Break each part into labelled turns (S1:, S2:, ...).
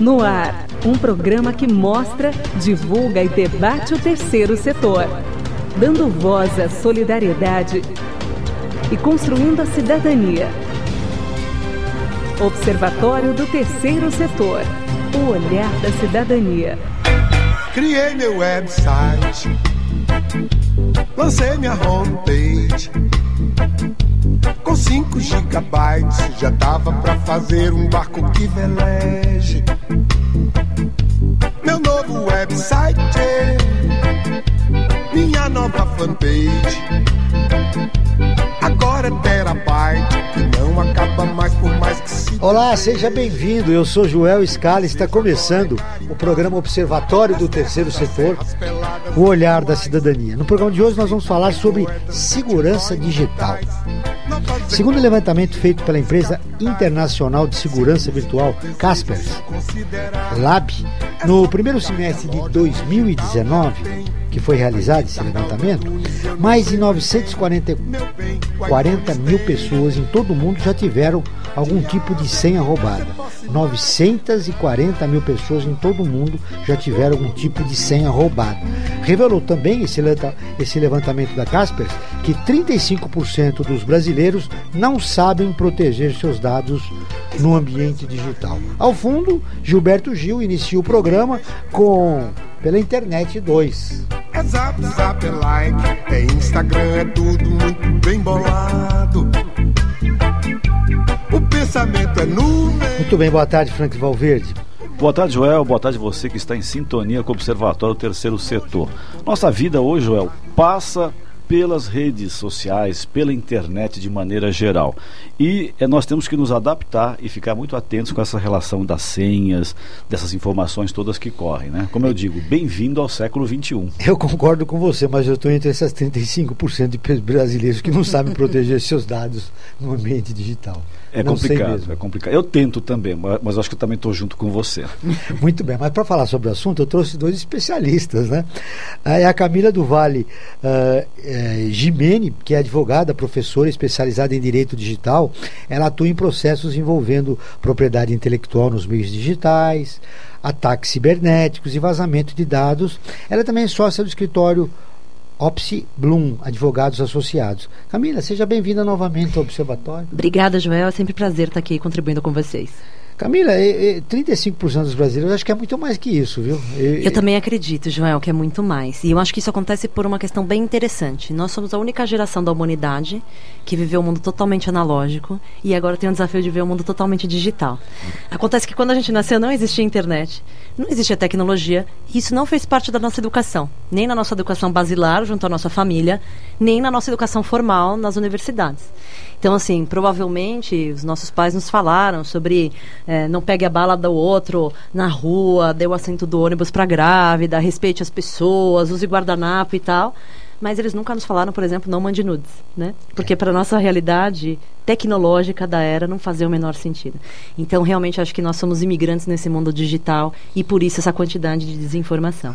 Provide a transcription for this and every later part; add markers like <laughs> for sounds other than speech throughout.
S1: No ar, um programa que mostra, divulga e debate o terceiro setor, dando voz à solidariedade e construindo a cidadania. Observatório do Terceiro Setor. O olhar da cidadania.
S2: Criei meu website. Lancei minha homepage. Com 5 gigabytes já dava pra fazer um barco que veleje. Meu novo website, minha nova fanpage. Agora é terabyte que não acaba mais por mais que se.
S3: Olá, seja bem-vindo. Eu sou Joel Scala. Está começando o programa Observatório do Terceiro Setor, o olhar da cidadania. No programa de hoje nós vamos falar sobre segurança digital. Segundo o levantamento feito pela empresa internacional de segurança virtual Caspers Lab, no primeiro semestre de 2019, que foi realizado esse levantamento, mais de 940 40 mil pessoas em todo o mundo já tiveram algum tipo de senha roubada. 940 mil pessoas em todo o mundo já tiveram algum tipo de senha roubada. Revelou também esse, levantamento da Caspers que 35% dos brasileiros não sabem proteger seus dados no ambiente digital. Ao fundo, Gilberto Gil inicia o programa com pela internet 2.
S2: É zap, zap, like, é Instagram, é tudo muito bem bolado. O pensamento é nuvem.
S3: Muito bem, boa tarde, Frank Valverde.
S4: Boa tarde, Joel. Boa tarde você que está em sintonia com o Observatório Terceiro Setor. Nossa vida hoje, Joel, passa pelas redes sociais, pela internet de maneira geral. E é, nós temos que nos adaptar e ficar muito atentos com essa relação das senhas, dessas informações todas que correm. Né? Como eu digo, bem-vindo ao século XXI.
S3: Eu concordo com você, mas eu estou entre essas 35% de brasileiros que não sabem proteger seus dados no ambiente digital.
S4: É
S3: não
S4: complicado, é complicado. Eu tento também, mas acho que eu também estou junto com você. <laughs>
S3: Muito bem, mas para falar sobre o assunto, eu trouxe dois especialistas, né? É a Camila do Vale uh, é, Gimene, que é advogada, professora especializada em direito digital. Ela atua em processos envolvendo propriedade intelectual nos meios digitais, ataques cibernéticos e vazamento de dados. Ela também é sócia do escritório Opsi Bloom, advogados associados. Camila, seja bem-vinda novamente ao Observatório.
S5: Obrigada, Joel. É sempre prazer estar aqui contribuindo com vocês.
S3: Camila, e, e 35% dos brasileiros acho que é muito mais que isso, viu?
S5: E, eu também acredito, Joel, que é muito mais. E eu acho que isso acontece por uma questão bem interessante. Nós somos a única geração da humanidade que viveu um mundo totalmente analógico e agora tem o desafio de ver um mundo totalmente digital. Acontece que quando a gente nasceu não existia internet, não existia tecnologia, e isso não fez parte da nossa educação, nem na nossa educação basilar junto à nossa família, nem na nossa educação formal nas universidades. Então, assim, provavelmente os nossos pais nos falaram sobre é, não pegue a bala do outro na rua, dê o assento do ônibus para grávida, respeite as pessoas, use guardanapo e tal. Mas eles nunca nos falaram, por exemplo, não mande nudes, né? Porque para nossa realidade tecnológica da era não fazia o menor sentido. Então, realmente, acho que nós somos imigrantes nesse mundo digital e por isso essa quantidade de desinformação.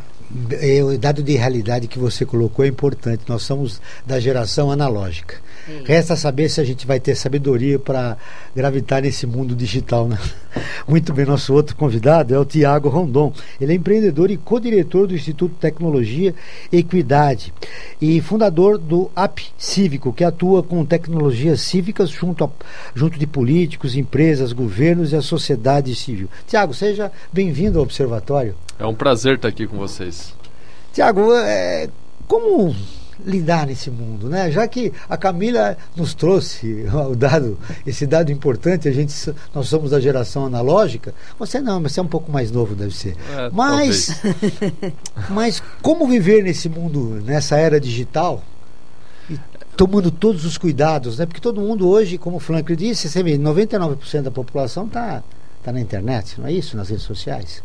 S3: É, o dado de realidade que você colocou é importante. Nós somos da geração analógica. Resta saber se a gente vai ter sabedoria para gravitar nesse mundo digital. Né? <laughs> Muito bem, nosso outro convidado é o Tiago Rondon. Ele é empreendedor e co-diretor do Instituto Tecnologia e Equidade e fundador do AP Cívico, que atua com tecnologias cívicas junto, a, junto de políticos, empresas, governos e a sociedade civil. Tiago, seja bem-vindo ao Observatório.
S6: É um prazer estar aqui com vocês.
S3: Tiago, é, como lidar nesse mundo, né? Já que a Camila nos trouxe o dado, esse dado importante, a gente nós somos da geração analógica. Você não, mas você é um pouco mais novo, deve ser. É, mas mas como viver nesse mundo, nessa era digital? Tomando todos os cuidados, né? Porque todo mundo hoje, como o Franklin disse, você vê, 99% da população está tá na internet, não é isso, nas redes sociais.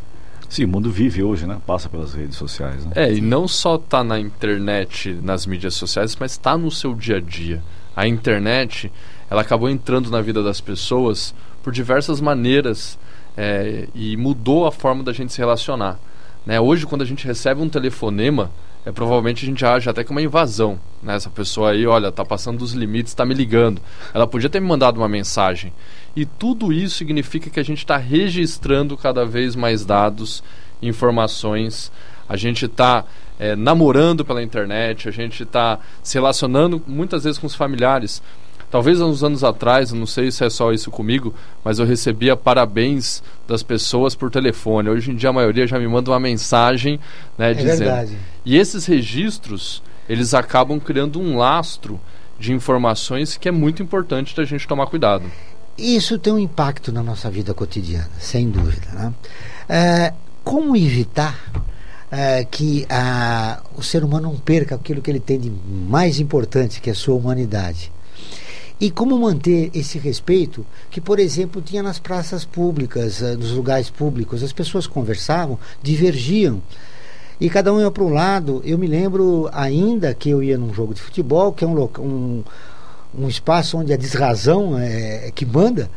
S4: Sim, o mundo vive hoje, né? Passa pelas redes sociais. Né?
S6: É, e não só está na internet, nas mídias sociais, mas está no seu dia a dia. A internet, ela acabou entrando na vida das pessoas por diversas maneiras é, e mudou a forma da gente se relacionar. Né? Hoje, quando a gente recebe um telefonema, é, provavelmente a gente age até como uma invasão. Né? Essa pessoa aí, olha, tá passando dos limites, está me ligando. Ela podia ter me mandado uma mensagem. E tudo isso significa que a gente está registrando cada vez mais dados, informações. A gente está é, namorando pela internet, a gente está se relacionando muitas vezes com os familiares. Talvez uns anos atrás, não sei se é só isso comigo, mas eu recebia parabéns das pessoas por telefone. Hoje em dia a maioria já me manda uma mensagem, né,
S3: É
S6: dizendo.
S3: verdade.
S6: E esses registros, eles acabam criando um lastro de informações que é muito importante da gente tomar cuidado.
S3: Isso tem um impacto na nossa vida cotidiana, sem dúvida. Né? É, como evitar é, que a, o ser humano não perca aquilo que ele tem de mais importante, que é a sua humanidade? E como manter esse respeito que, por exemplo, tinha nas praças públicas, eh, nos lugares públicos, as pessoas conversavam, divergiam. E cada um ia para um lado. Eu me lembro ainda que eu ia num jogo de futebol, que é um, um, um espaço onde a desrazão é, é que manda.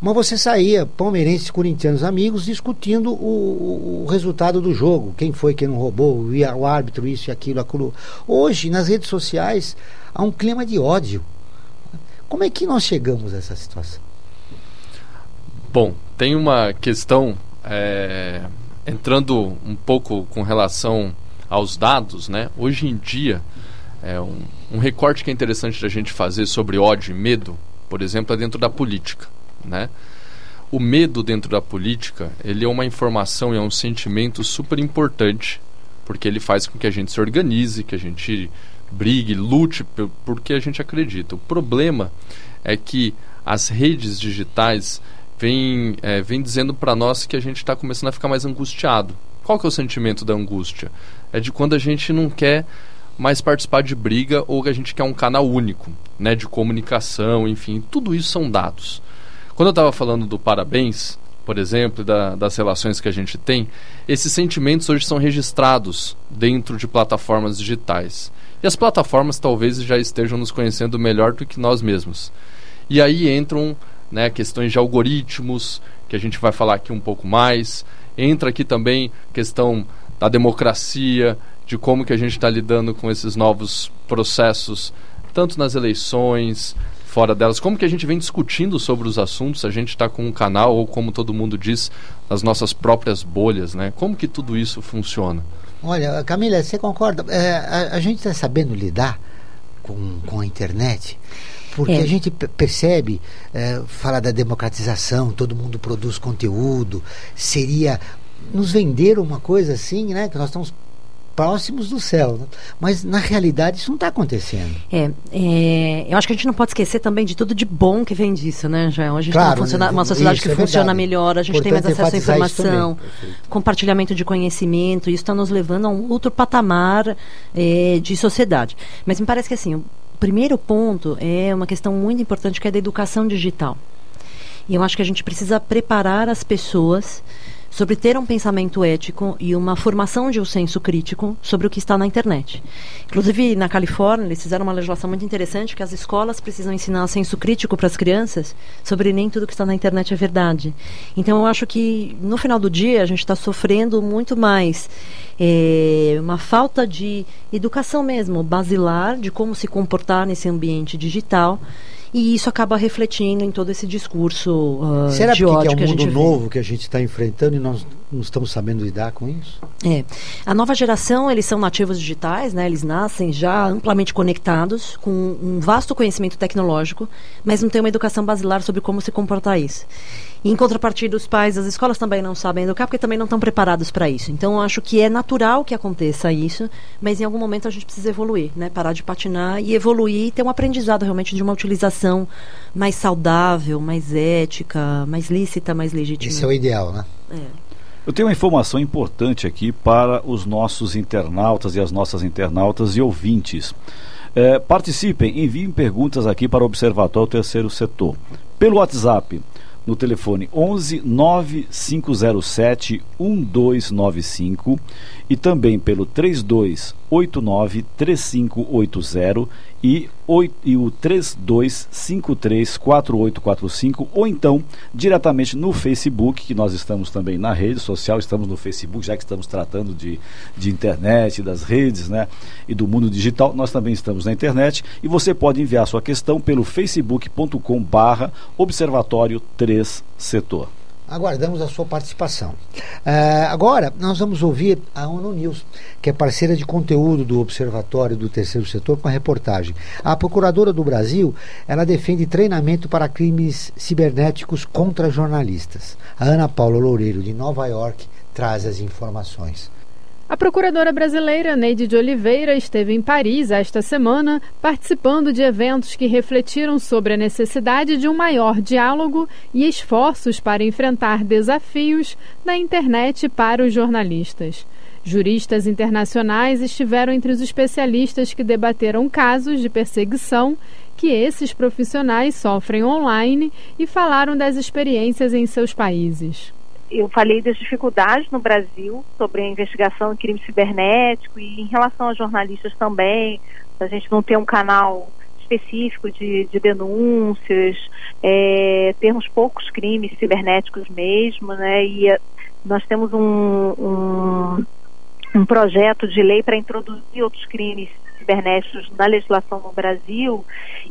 S3: Mas você saía, palmeirenses, corintianos, amigos, discutindo o, o- resultado do jogo. Quem foi, quem não roubou, o árbitro, isso e aquilo, aquilo. Hoje, nas redes sociais, há um clima de ódio. Como é que nós chegamos a essa situação?
S6: Bom, tem uma questão é, entrando um pouco com relação aos dados, né? Hoje em dia, é, um, um recorte que é interessante da gente fazer sobre ódio e medo, por exemplo, é dentro da política, né? O medo dentro da política, ele é uma informação e é um sentimento super importante, porque ele faz com que a gente se organize, que a gente brigue, lute por, por que a gente acredita. O problema é que as redes digitais vêm é, vem dizendo para nós que a gente está começando a ficar mais angustiado. Qual que é o sentimento da angústia? É de quando a gente não quer mais participar de briga ou que a gente quer um canal único, né, de comunicação, enfim, tudo isso são dados. Quando eu estava falando do parabéns, por exemplo, da, das relações que a gente tem, esses sentimentos hoje são registrados dentro de plataformas digitais. E as plataformas talvez já estejam nos conhecendo melhor do que nós mesmos. E aí entram né, questões de algoritmos, que a gente vai falar aqui um pouco mais. Entra aqui também questão da democracia, de como que a gente está lidando com esses novos processos, tanto nas eleições, fora delas, como que a gente vem discutindo sobre os assuntos, a gente está com um canal, ou como todo mundo diz, nas nossas próprias bolhas, né? Como que tudo isso funciona?
S3: Olha, Camila, você concorda? É, a, a gente está sabendo lidar com, com a internet? Porque
S5: É.
S3: a gente pe- percebe, é, fala da democratização, todo mundo produz conteúdo, seria nos vender uma coisa assim, né? Que nós estamos próximos do céu. né? Mas na realidade isso não está acontecendo.
S5: É, é, eu acho que a gente não pode esquecer também de tudo de bom que vem disso, né, Joel? A gente tem
S3: Claro,
S5: uma, funciona-
S3: né?
S5: uma sociedade
S3: Isso
S5: que
S3: é
S5: funciona
S3: verdade.
S5: melhor, a gente tem mais acesso à informação, compartilhamento de conhecimento, isso está nos levando a um outro patamar eh, de sociedade. Mas me parece que assim, o primeiro ponto é uma questão muito importante que é da educação digital. E eu acho que a gente precisa preparar as pessoas sobre ter um pensamento ético e uma formação de um senso crítico sobre o que está na internet. Inclusive, na Califórnia, eles fizeram uma legislação muito interessante que as escolas precisam ensinar senso crítico para as crianças sobre nem tudo que está na internet é verdade. Então, eu acho que, no final do dia, a gente está sofrendo muito mais eh, uma falta de educação mesmo, basilar, de como se comportar nesse ambiente digital. E isso acaba refletindo em todo esse discurso ah,
S3: Será
S5: de ódio
S3: que é um mundo
S5: vê.
S3: novo que a gente está enfrentando e nós não estamos sabendo lidar com isso?
S5: É. A nova geração, eles são nativos digitais, né? Eles nascem já amplamente conectados, com um vasto conhecimento tecnológico, mas não tem uma educação basilar sobre como se comportar isso. E, em contrapartida, os pais das escolas também não sabem educar, porque também não estão preparados para isso. Então, eu acho que é natural que aconteça isso, mas em algum momento a gente precisa evoluir, né? Parar de patinar e evoluir e ter um aprendizado realmente de uma utilização mais saudável, mais ética, mais lícita, mais legítima.
S3: Esse é o ideal, né?
S5: É.
S4: Eu tenho uma informação importante aqui para os nossos internautas e as nossas internautas e ouvintes. É, participem, enviem perguntas aqui para o Observatório Terceiro Setor. Pelo WhatsApp, no telefone 11 9507 1295 e também pelo 32 893580 e, e o 32534845 ou então diretamente no Facebook, que nós estamos também na rede social, estamos no Facebook, já que estamos tratando de, de internet, das redes né, e do mundo digital, nós também estamos na internet e você pode enviar sua questão pelo facebook.com barra Observatório 3 Setor.
S3: Aguardamos a sua participação. Uh, agora, nós vamos ouvir a ONU News, que é parceira de conteúdo do Observatório do Terceiro Setor, com a reportagem. A Procuradora do Brasil, ela defende treinamento para crimes cibernéticos contra jornalistas. A Ana Paula Loureiro, de Nova York, traz as informações.
S7: A procuradora brasileira Neide de Oliveira esteve em Paris esta semana, participando de eventos que refletiram sobre a necessidade de um maior diálogo e esforços para enfrentar desafios na internet para os jornalistas. Juristas internacionais estiveram entre os especialistas que debateram casos de perseguição que esses profissionais sofrem online e falaram das experiências em seus países
S8: eu falei das dificuldades no Brasil sobre a investigação em crime cibernético e em relação a jornalistas também, a gente não ter um canal específico de, de denúncias, é, termos poucos crimes cibernéticos mesmo, né? E a, nós temos um, um, um projeto de lei para introduzir outros crimes cibernéticos na legislação no Brasil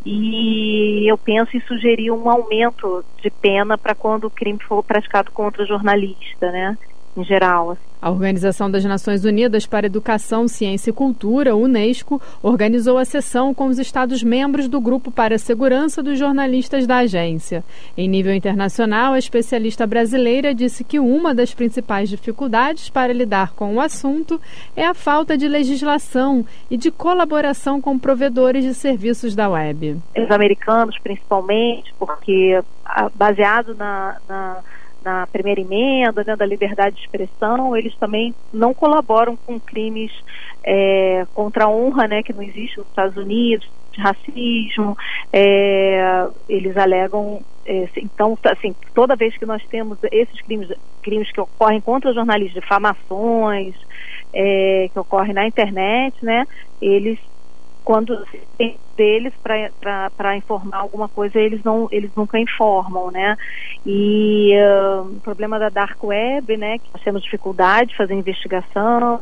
S8: e eu penso em sugerir um aumento de pena para quando o crime for praticado contra jornalista, né? Em geral. Assim.
S7: A Organização das Nações Unidas para Educação, Ciência e Cultura, Unesco, organizou a sessão com os Estados-membros do Grupo para a Segurança dos Jornalistas da agência. Em nível internacional, a especialista brasileira disse que uma das principais dificuldades para lidar com o assunto é a falta de legislação e de colaboração com provedores de serviços da web.
S8: Os americanos, principalmente, porque ah, baseado na, na na primeira emenda, né, da liberdade de expressão, eles também não colaboram com crimes é, contra a honra, né, que não existe nos Estados Unidos, de racismo, é, eles alegam, é, então, assim, toda vez que nós temos esses crimes, crimes que ocorrem contra jornalistas, difamações, é, que ocorrem na internet, né, eles quando tem deles para informar alguma coisa eles não eles nunca informam né? E uh, o problema da dark web né que nós temos dificuldade de fazer investigação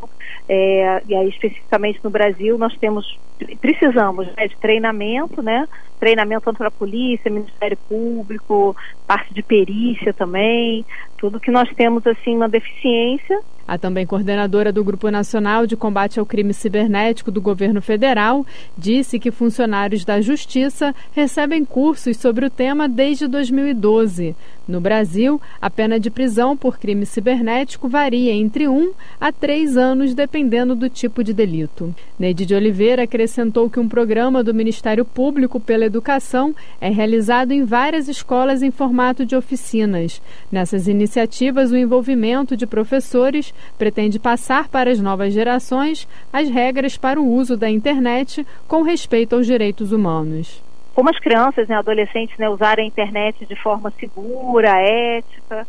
S8: é, e aí especificamente no Brasil nós temos precisamos né, de treinamento né? Treinamento tanto para a polícia Ministério Público parte de perícia também tudo que nós temos assim uma deficiência.
S7: A também coordenadora do Grupo Nacional de Combate ao Crime Cibernético do Governo Federal disse que funcionários da Justiça recebem cursos sobre o tema desde 2012. No Brasil, a pena de prisão por crime cibernético varia entre um a três anos, dependendo do tipo de delito. Neide de Oliveira acrescentou que um programa do Ministério Público pela Educação é realizado em várias escolas em formato de oficinas. Nessas iniciativas, o envolvimento de professores pretende passar para as novas gerações as regras para o uso da internet com respeito aos direitos humanos
S8: como as crianças, né, adolescentes, né, usarem a internet de forma segura, ética.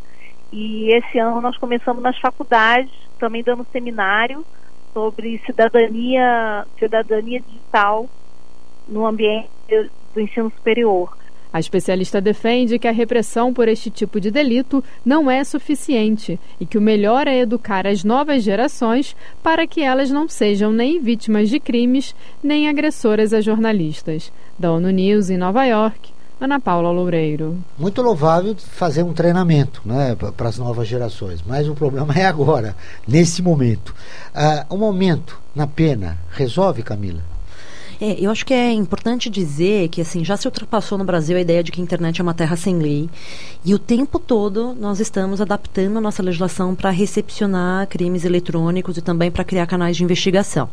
S8: E esse ano nós começamos nas faculdades, também dando seminário sobre cidadania, cidadania digital no ambiente do ensino superior.
S7: A especialista defende que a repressão por este tipo de delito não é suficiente e que o melhor é educar as novas gerações para que elas não sejam nem vítimas de crimes nem agressoras a jornalistas. Da ONU News em Nova York, Ana Paula Loureiro.
S3: Muito louvável fazer um treinamento né, para as novas gerações, mas o problema é agora, nesse momento. Uh, o momento na pena resolve, Camila?
S5: É, eu acho que é importante dizer que assim já se ultrapassou no Brasil a ideia de que a internet é uma terra sem lei e o tempo todo nós estamos adaptando a nossa legislação para recepcionar crimes eletrônicos e também para criar canais de investigação.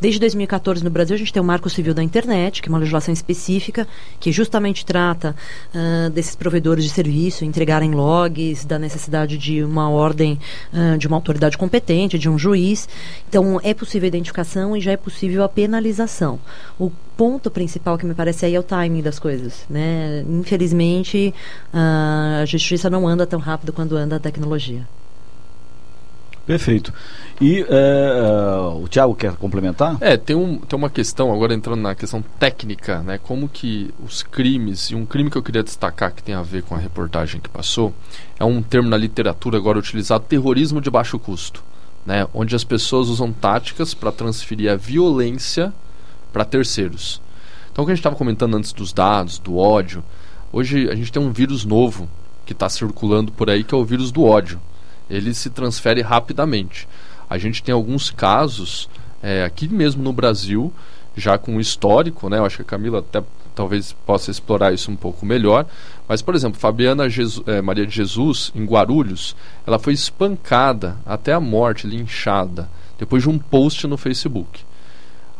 S5: Desde 2014 no Brasil a gente tem o Marco Civil da Internet, que é uma legislação específica que justamente trata uh, desses provedores de serviço entregarem logs, da necessidade de uma ordem uh, de uma autoridade competente, de um juiz. Então é possível a identificação e já é possível a penalização o ponto principal que me parece aí é o timing das coisas, né? Infelizmente, a justiça não anda tão rápido quanto anda a tecnologia.
S4: Perfeito. E é, o Tiago quer complementar?
S6: É, tem, um, tem uma questão, agora entrando na questão técnica, né? Como que os crimes, e um crime que eu queria destacar que tem a ver com a reportagem que passou, é um termo na literatura agora utilizado, terrorismo de baixo custo. Né, onde as pessoas usam táticas para transferir a violência para terceiros. Então, o que a gente estava comentando antes dos dados, do ódio, hoje a gente tem um vírus novo que está circulando por aí, que é o vírus do ódio. Ele se transfere rapidamente. A gente tem alguns casos é, aqui mesmo no Brasil, já com histórico, né? Eu acho que a Camila até talvez possa explorar isso um pouco melhor. Mas, por exemplo, Fabiana Jesus, é, Maria de Jesus, em Guarulhos, ela foi espancada até a morte, linchada, depois de um post no Facebook.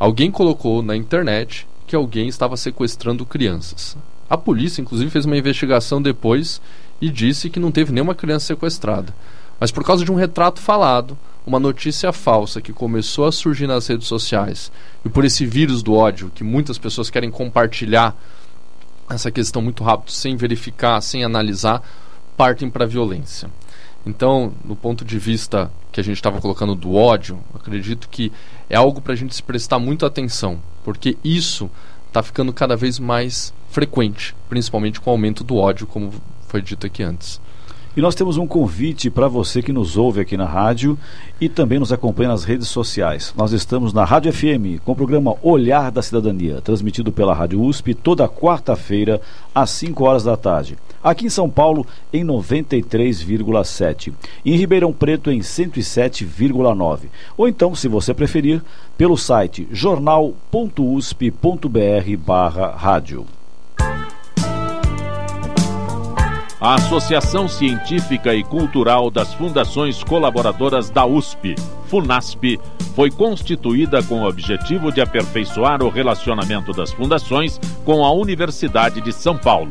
S6: Alguém colocou na internet que alguém estava sequestrando crianças. A polícia, inclusive, fez uma investigação depois e disse que não teve nenhuma criança sequestrada. Mas por causa de um retrato falado, uma notícia falsa que começou a surgir nas redes sociais e por esse vírus do ódio que muitas pessoas querem compartilhar essa questão muito rápido, sem verificar, sem analisar, partem para a violência. Então, no ponto de vista que a gente estava colocando do ódio, acredito que é algo para a gente se prestar muito atenção, porque isso está ficando cada vez mais frequente, principalmente com o aumento do ódio, como foi dito aqui antes.
S4: E nós temos um convite para você que nos ouve aqui na rádio e também nos acompanha nas redes sociais. Nós estamos na Rádio FM com o programa Olhar da Cidadania, transmitido pela Rádio USP toda quarta-feira às 5 horas da tarde. Aqui em São Paulo em 93,7 e em Ribeirão Preto em 107,9. Ou então, se você preferir, pelo site jornal.usp.br/rádio.
S9: a Associação Científica e Cultural das Fundações Colaboradoras da USP, FUNASP, foi constituída com o objetivo de aperfeiçoar o relacionamento das fundações com a Universidade de São Paulo.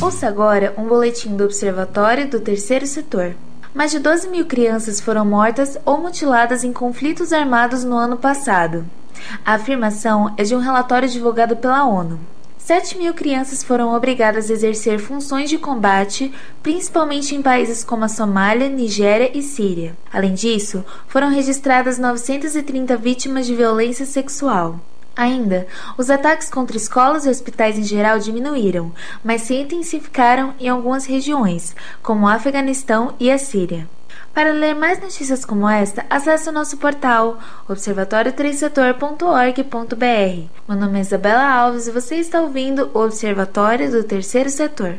S10: Ouça agora um boletim do Observatório do Terceiro Setor. Mais de 12 mil crianças foram mortas ou mutiladas em conflitos armados no ano passado. A afirmação é de um relatório divulgado pela ONU. 7 mil crianças foram obrigadas a exercer funções de combate, principalmente em países como a Somália, Nigéria e Síria. Além disso, foram registradas 930 vítimas de violência sexual. Ainda, os ataques contra escolas e hospitais em geral diminuíram, mas se intensificaram em algumas regiões, como o Afeganistão e a Síria. Para ler mais notícias como esta, acesse o nosso portal observatório3setor.org.br. Meu nome é Isabela Alves e você está ouvindo o Observatório do Terceiro Setor.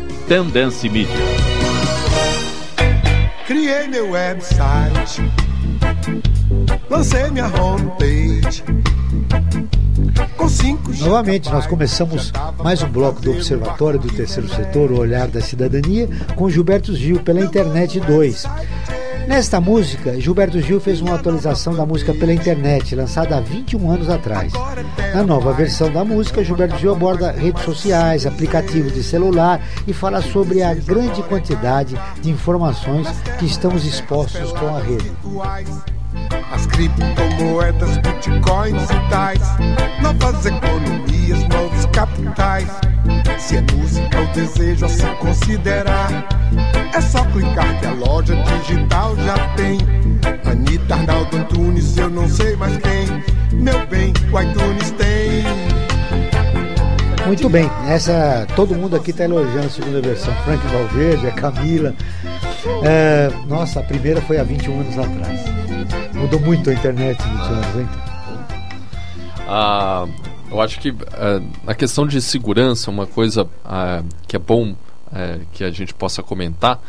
S9: Tendência Mídia.
S2: Criei meu website. Lancei minha homepage.
S3: Novamente, nós começamos mais um bloco do Observatório do Terceiro Setor, o Olhar da Cidadania, com Gilberto Gil pela Internet 2. Nesta música, Gilberto Gil fez uma atualização da música pela internet, lançada há 21 anos atrás. Na nova versão da música, Gilberto Gil aborda redes sociais, aplicativos de celular e fala sobre a grande quantidade de informações que estamos expostos com a rede.
S2: As criptomoedas, bitcoins e tais, novas economias, novos capitais. Se é música, eu desejo assim considerar. É só clicar que a loja digital já tem. Anitta, Arnaldo Antunes, eu não sei mais quem. Meu bem, o iTunes tem.
S3: Muito bem, essa todo mundo aqui está elogiando a segunda versão. Frank Valverde, a Camila. É, nossa, a primeira foi há 21 anos atrás. Mudou muito a internet 20 anos, hein?
S6: Ah, eu acho que ah, a questão de segurança, uma coisa ah, que é bom é, que a gente possa comentar,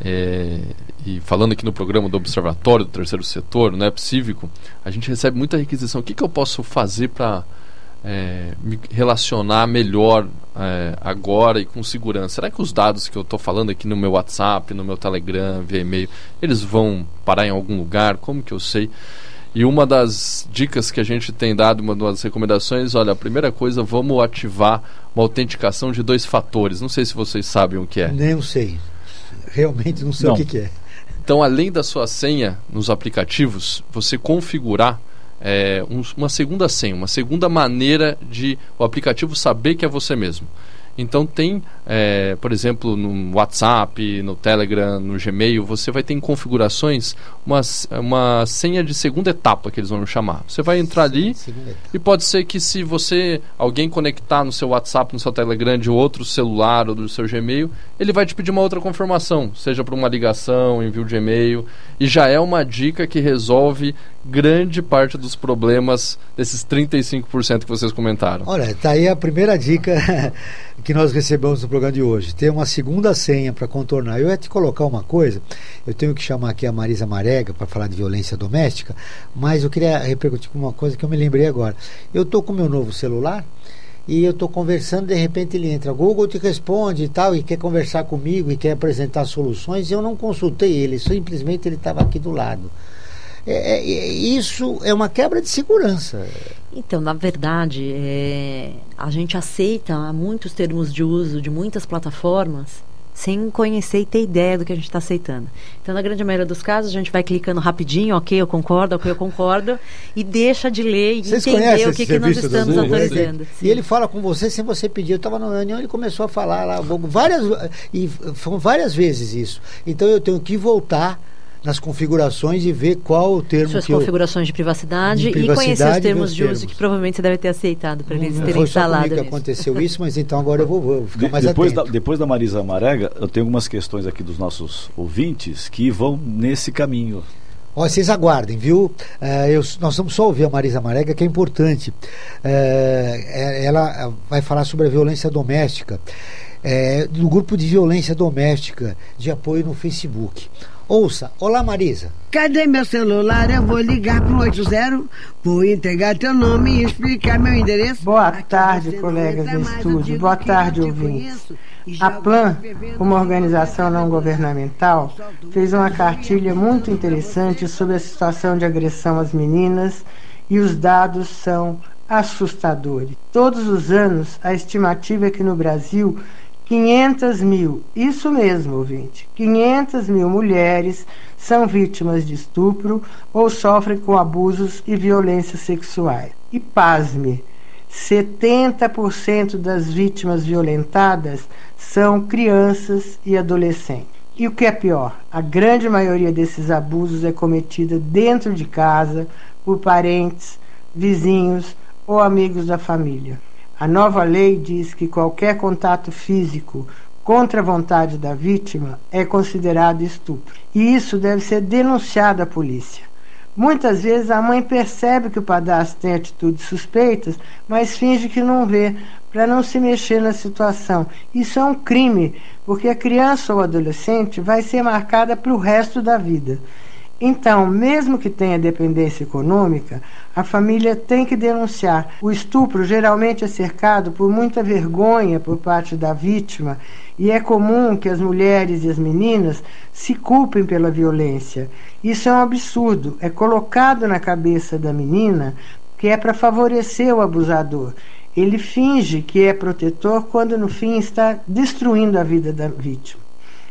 S6: é, e falando aqui no programa do Observatório do Terceiro Setor, App Cívico, a gente recebe muita requisição. O que, que eu posso fazer para é, me relacionar melhor é, agora e com segurança? Será que os dados que eu estou falando aqui no meu WhatsApp, no meu Telegram, via e-mail, eles vão parar em algum lugar? Como que eu sei? E uma das dicas que a gente tem dado, uma das recomendações, olha, a primeira coisa, vamos ativar uma autenticação de dois fatores. Não sei se vocês sabem o que é.
S3: Nem eu sei. Realmente não sei não. o que, que é.
S6: Então, além da sua senha nos aplicativos, você configurar é, um, uma segunda senha, uma segunda maneira de o aplicativo saber que é você mesmo. Então tem, é, por exemplo, no WhatsApp, no Telegram, no Gmail, você vai ter em configurações uma, uma senha de segunda etapa que eles vão chamar. Você vai entrar ali e pode ser que se você alguém conectar no seu WhatsApp, no seu Telegram de outro celular ou do seu Gmail, ele vai te pedir uma outra confirmação, seja para uma ligação, envio de e-mail, e já é uma dica que resolve grande parte dos problemas desses 35% que vocês comentaram.
S3: Olha, tá aí a primeira dica <laughs> que nós recebemos no programa de hoje. Ter uma segunda senha para contornar. Eu ia te colocar uma coisa, eu tenho que chamar aqui a Marisa Marega para falar de violência doméstica, mas eu queria repercutir com uma coisa que eu me lembrei agora. Eu estou com meu novo celular e eu estou conversando, de repente ele entra, Google te responde e tal, e quer conversar comigo e quer apresentar soluções, eu não consultei ele, simplesmente ele estava aqui do lado. É, é, isso é uma quebra de segurança.
S5: Então, na verdade, é, a gente aceita muitos termos de uso de muitas plataformas sem conhecer e ter ideia do que a gente está aceitando. Então, na grande maioria dos casos, a gente vai clicando rapidinho, ok, eu concordo, ok, eu concordo, e deixa de ler e
S3: Vocês
S5: entender o que, que nós estamos autorizando.
S3: E ele fala com você sem você pedir. Eu estava na reunião, ele começou a falar lá várias e foram várias vezes isso. Então, eu tenho que voltar nas configurações e ver qual o termo
S5: Suas
S3: que
S5: configurações eu, de, privacidade de privacidade e conhecer os termos de uso que provavelmente você deve ter aceitado para eles terem instalado.
S3: Foi que aconteceu isso, mas então agora eu vou, vou ficar de, mais
S4: depois
S3: atento.
S4: Da, depois da Marisa Marega, eu tenho algumas questões aqui dos nossos ouvintes que vão nesse caminho.
S3: Ó, vocês aguardem, viu? É, eu, nós vamos só ouvir a Marisa Marega, que é importante. É, ela vai falar sobre a violência doméstica, é, do grupo de violência doméstica de apoio no Facebook. Ouça. Olá, Marisa.
S11: Cadê meu celular? Eu vou ligar pro 80, vou entregar teu nome e explicar meu endereço.
S12: Boa tarde, colegas do estúdio. Boa tarde, ouvintes. A Plan, uma organização não governamental, fez uma cartilha muito interessante sobre a situação de agressão às meninas e os dados são assustadores. Todos os anos, a estimativa é que no Brasil 500 mil, isso mesmo, ouvinte, 500 mil mulheres são vítimas de estupro ou sofrem com abusos e violências sexuais. E pasme, 70% das vítimas violentadas são crianças e adolescentes. E o que é pior, a grande maioria desses abusos é cometida dentro de casa, por parentes, vizinhos ou amigos da família. A nova lei diz que qualquer contato físico contra a vontade da vítima é considerado estupro. E isso deve ser denunciado à polícia. Muitas vezes a mãe percebe que o padrasto tem atitudes suspeitas, mas finge que não vê, para não se mexer na situação. Isso é um crime, porque a criança ou adolescente vai ser marcada para o resto da vida. Então, mesmo que tenha dependência econômica, a família tem que denunciar. O estupro geralmente é cercado por muita vergonha por parte da vítima e é comum que as mulheres e as meninas se culpem pela violência. Isso é um absurdo. É colocado na cabeça da menina que é para favorecer o abusador. Ele finge que é protetor quando no fim está destruindo a vida da vítima.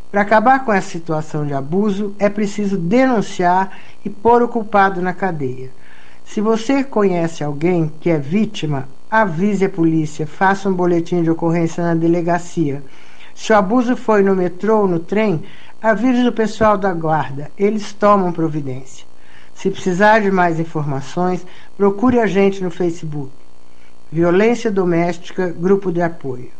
S12: Para acabar com essa situação de abuso, é preciso denunciar e pôr o culpado na cadeia. Se você conhece alguém que é vítima, avise a polícia, faça um boletim de ocorrência na delegacia. Se o abuso foi no metrô ou no trem, avise o pessoal da guarda, eles tomam providência. Se precisar de mais informações, procure a gente no Facebook. Violência Doméstica Grupo de Apoio.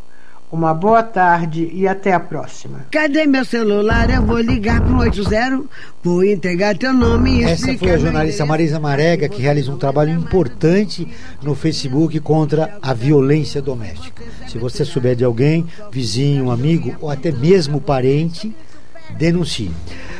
S12: Uma boa tarde e até a próxima.
S11: Cadê meu celular? Eu vou ligar pro 80, vou entregar teu nome e
S3: Essa foi a jornalista Marisa Marega que realiza um trabalho importante no Facebook contra a violência doméstica. Se você souber de alguém, vizinho, amigo ou até mesmo parente, denuncie.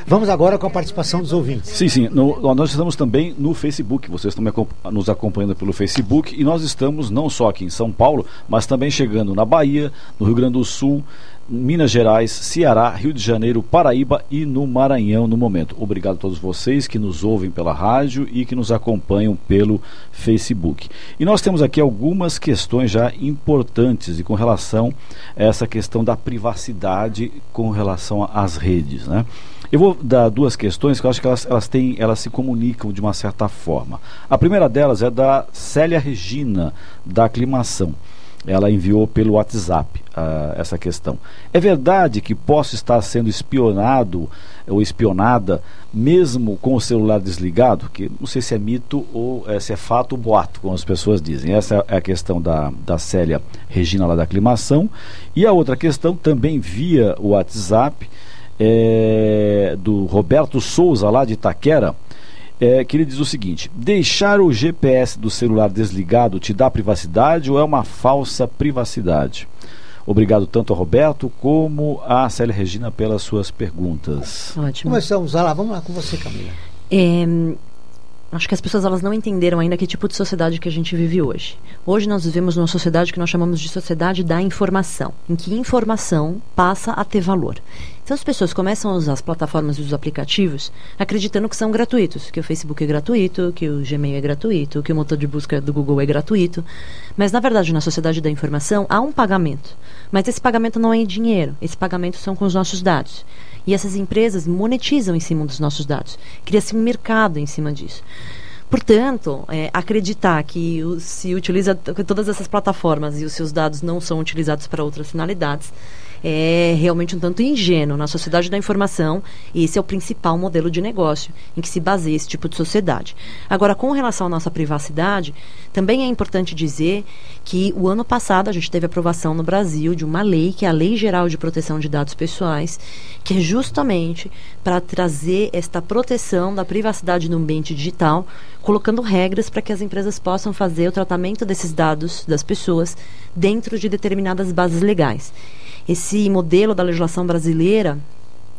S3: Vamos agora com a participação dos ouvintes.
S4: Sim, sim. No, nós estamos também no Facebook. Vocês estão nos acompanhando pelo Facebook. E nós estamos não só aqui em São Paulo, mas também chegando na Bahia, no Rio Grande do Sul, Minas Gerais, Ceará, Rio de Janeiro, Paraíba e no Maranhão no momento. Obrigado a todos vocês que nos ouvem pela rádio e que nos acompanham pelo Facebook. E nós temos aqui algumas questões já importantes e com relação a essa questão da privacidade com relação às redes, né? Eu vou dar duas questões que eu acho que elas, elas, têm, elas se comunicam de uma certa forma. A primeira delas é da Célia Regina, da Aclimação. Ela enviou pelo WhatsApp uh, essa questão. É verdade que posso estar sendo espionado ou espionada mesmo com o celular desligado? Que não sei se é mito ou é, se é fato ou boato, como as pessoas dizem. Essa é a questão da, da Célia Regina lá da Aclimação. E a outra questão, também via o WhatsApp, é, do Roberto Souza, lá de Itaquera, é, que ele diz o seguinte: deixar o GPS do celular desligado te dá privacidade ou é uma falsa privacidade? Obrigado tanto a Roberto como a Célia Regina pelas suas perguntas.
S3: Ótimo. Começamos lá, vamos lá com você, Camila.
S5: É, acho que as pessoas elas não entenderam ainda que tipo de sociedade que a gente vive hoje. Hoje nós vivemos numa sociedade que nós chamamos de sociedade da informação, em que informação passa a ter valor. Então as pessoas começam a usar as plataformas e os aplicativos acreditando que são gratuitos, que o Facebook é gratuito, que o Gmail é gratuito, que o motor de busca do Google é gratuito. Mas na verdade, na sociedade da informação há um pagamento. Mas esse pagamento não é em dinheiro, esse pagamento são com os nossos dados. E essas empresas monetizam em cima dos nossos dados. Cria-se um mercado em cima disso. Portanto, é, acreditar que o, se utiliza todas essas plataformas e os seus dados não são utilizados para outras finalidades é realmente um tanto ingênuo. Na sociedade da informação, esse é o principal modelo de negócio em que se baseia esse tipo de sociedade. Agora, com relação à nossa privacidade, também é importante dizer que o ano passado a gente teve aprovação no Brasil de uma lei, que é a Lei Geral de Proteção de Dados Pessoais, que é justamente para trazer esta proteção da privacidade no ambiente digital, colocando regras para que as empresas possam fazer o tratamento desses dados das pessoas dentro de determinadas bases legais. Esse modelo da legislação brasileira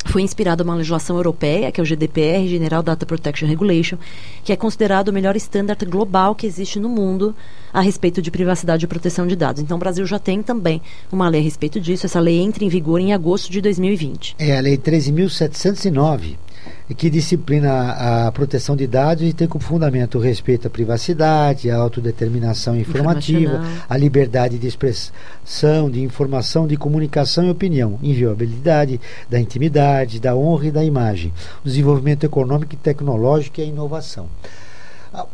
S5: foi inspirado uma legislação europeia, que é o GDPR, General Data Protection Regulation, que é considerado o melhor standard global que existe no mundo a respeito de privacidade e proteção de dados. Então, o Brasil já tem também uma lei a respeito disso. Essa lei entra em vigor em agosto de 2020.
S3: É a Lei 13.709 que disciplina a proteção de dados e tem como fundamento o respeito à privacidade, a autodeterminação informativa, a liberdade de expressão, de informação, de comunicação e opinião, inviolabilidade da intimidade, da honra e da imagem, o desenvolvimento econômico e tecnológico e a inovação. Ah,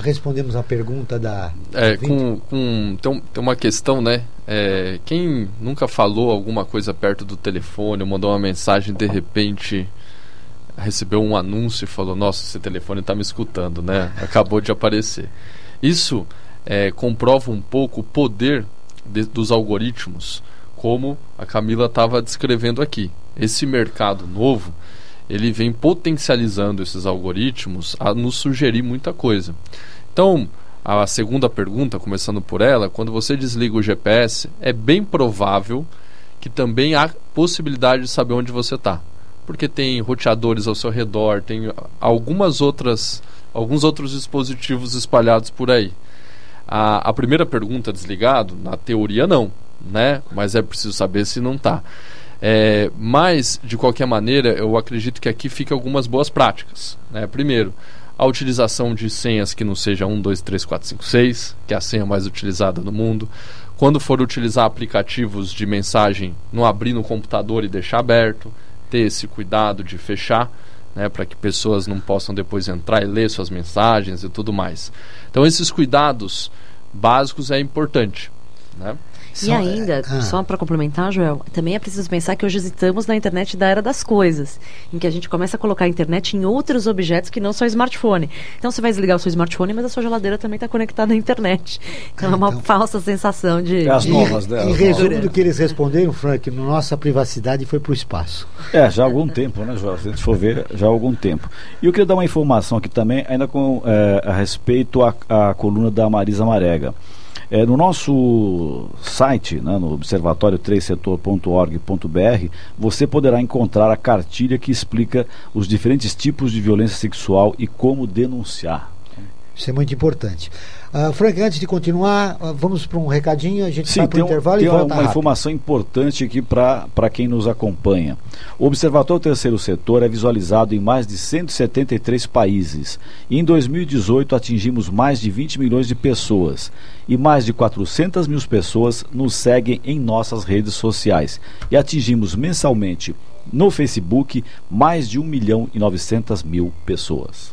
S3: respondemos a pergunta da.
S6: É, com, com, tem, tem uma questão, né? É, quem nunca falou alguma coisa perto do telefone, ou mandou uma mensagem de repente recebeu um anúncio e falou: Nossa, esse telefone está me escutando, né? Acabou de aparecer. Isso é, comprova um pouco o poder de, dos algoritmos, como a Camila estava descrevendo aqui. Esse mercado novo ele vem potencializando esses algoritmos a nos sugerir muita coisa. Então, a segunda pergunta, começando por ela, quando você desliga o GPS, é bem provável que também há possibilidade de saber onde você está porque tem roteadores ao seu redor, tem algumas outras, alguns outros dispositivos espalhados por aí. A, a primeira pergunta desligado, na teoria não, né? Mas é preciso saber se não está. É, mas, de qualquer maneira, eu acredito que aqui fica algumas boas práticas. Né? Primeiro, a utilização de senhas que não seja 1, 2, 3, 4, 5, 6, que é a senha mais utilizada no mundo. Quando for utilizar aplicativos de mensagem, não abrir no computador e deixar aberto ter esse cuidado de fechar, né, para que pessoas não possam depois entrar e ler suas mensagens e tudo mais. Então esses cuidados básicos é importante, né?
S5: E ainda, ah. só para complementar, Joel, também é preciso pensar que hoje estamos na internet da era das coisas, em que a gente começa a colocar a internet em outros objetos que não só smartphone. Então você vai desligar o seu smartphone, mas a sua geladeira também está conectada à internet. Então é uma então, falsa sensação de.
S4: É as novas dela.
S3: Em resumo do que eles responderam, Frank, nossa privacidade foi para o espaço.
S4: É, já há algum tempo, né, Joel? Se a gente for ver, já há algum tempo. E eu queria dar uma informação aqui também, ainda com é, a respeito à, à coluna da Marisa Marega. É, no nosso site, né, no observatório3setor.org.br, você poderá encontrar a cartilha que explica os diferentes tipos de violência sexual e como denunciar.
S3: Isso é muito importante. Uh, Frank, antes de continuar, uh, vamos para um recadinho, a gente Sim, vai para o intervalo
S4: tem
S3: e volta
S4: uma
S3: rápido.
S4: informação importante aqui para quem nos acompanha. O Observatório Terceiro Setor é visualizado em mais de 173 países. E em 2018 atingimos mais de 20 milhões de pessoas. E mais de 400 mil pessoas nos seguem em nossas redes sociais. E atingimos mensalmente no Facebook mais de 1 milhão e 900 mil pessoas.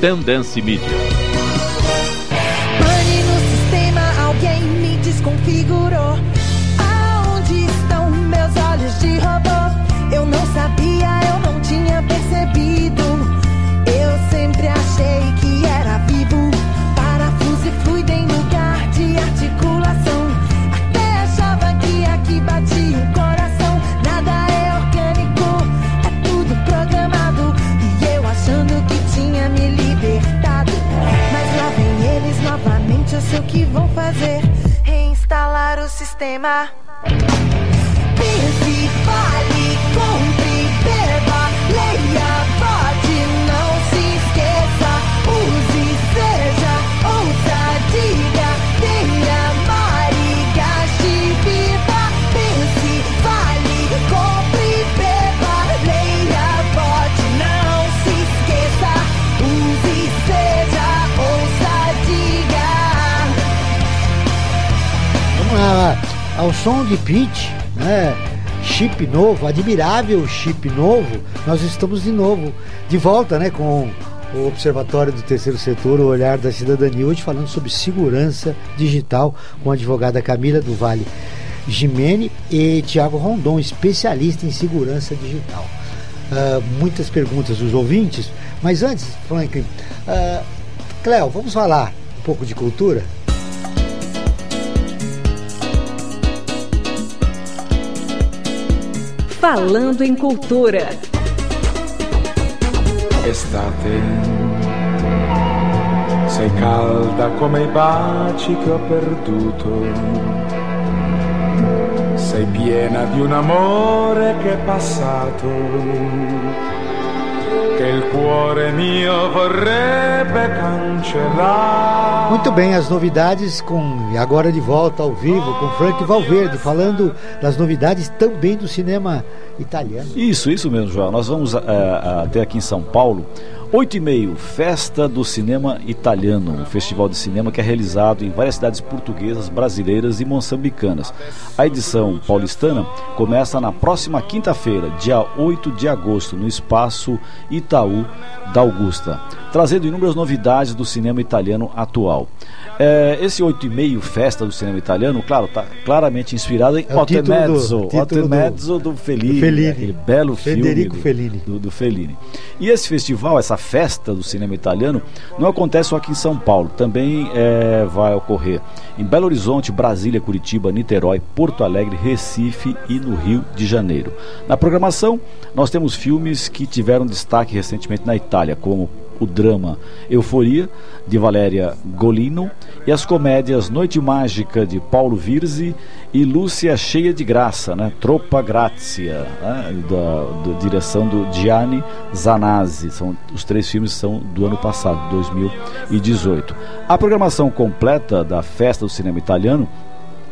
S9: Tendência Mídia.
S13: Reinstalar o sistema. Pense,
S3: ao som de Pitch, né? Chip novo, admirável chip novo. Nós estamos de novo, de volta, né? Com o Observatório do Terceiro Setor, o Olhar da Cidadania, hoje falando sobre segurança digital com a advogada Camila do Vale Gimene e Tiago Rondon, especialista em segurança digital. Ah, muitas perguntas dos ouvintes, mas antes, Franklin, uh, Cléo, vamos falar um pouco de cultura?
S1: Falando em cultura.
S14: Estate, sei calda come i baci che ho perduto, sei piena di un amore che è passato, che il cuore mio vorrebbe cancellare.
S3: Muito bem, as novidades com e agora de volta ao vivo com Frank Valverde, falando das novidades também do cinema italiano.
S4: Isso, isso mesmo, João. Nós vamos eh, até aqui em São Paulo. 8 e meio, Festa do Cinema Italiano, um festival de cinema que é realizado em várias cidades portuguesas, brasileiras e moçambicanas. A edição paulistana começa na próxima quinta-feira, dia 8 de agosto, no espaço Itaú da Augusta, trazendo inúmeras novidades do cinema italiano atual. É, esse 8 e meio Festa do Cinema Italiano, claro, está claramente inspirado em
S3: É o título do- título
S4: Ottemezzo do, Fellini,
S3: do Fellini.
S4: aquele belo
S3: Federico
S4: filme
S3: Fellini.
S4: Do, do Fellini. E esse festival, essa festa do cinema italiano, não acontece só aqui em São Paulo, também é, vai ocorrer em Belo Horizonte, Brasília, Curitiba, Niterói, Porto Alegre, Recife e no Rio de Janeiro. Na programação, nós temos filmes que tiveram destaque recentemente na Itália, como o drama Euforia, de Valéria Golino, e as comédias Noite Mágica, de Paulo Virzi, e Lúcia Cheia de Graça, né? Troppa Grazia, né? da, da direção do Gianni Zanazzi. São, os três filmes são do ano passado, 2018. A programação completa da Festa do Cinema Italiano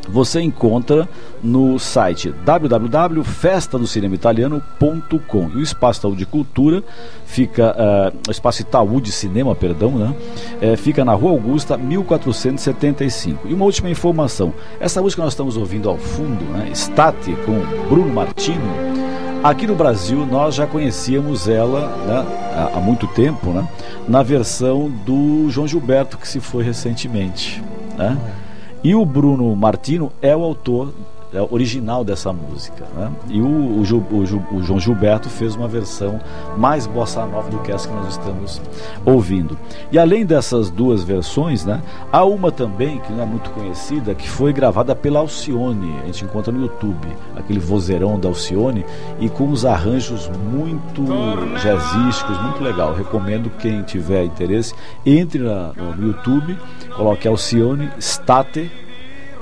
S4: você encontra no site www.festadocinemaitaliano.com e o Espaço Itaú de Cultura fica eh, o Espaço Itaú de Cinema, perdão, né? Eh, fica na Rua Augusta 1475. E uma última informação, essa música que nós estamos ouvindo ao fundo, né? State com Bruno Martino, Aqui no Brasil nós já conhecíamos ela né, há muito tempo, né, na versão do João Gilberto que se foi recentemente. Né? E o Bruno Martino é o autor original dessa música. Né? E o, o, o o João Gilberto fez uma versão mais bossa nova do que essa que nós estamos ouvindo. E além dessas duas versões, né, há uma também que não é muito conhecida, que foi gravada pela Alcione. A gente encontra no YouTube, aquele vozeirão da Alcione, e com os arranjos muito jazzísticos, muito legal. Recomendo quem tiver interesse, entre na- no YouTube, coloque Alcione State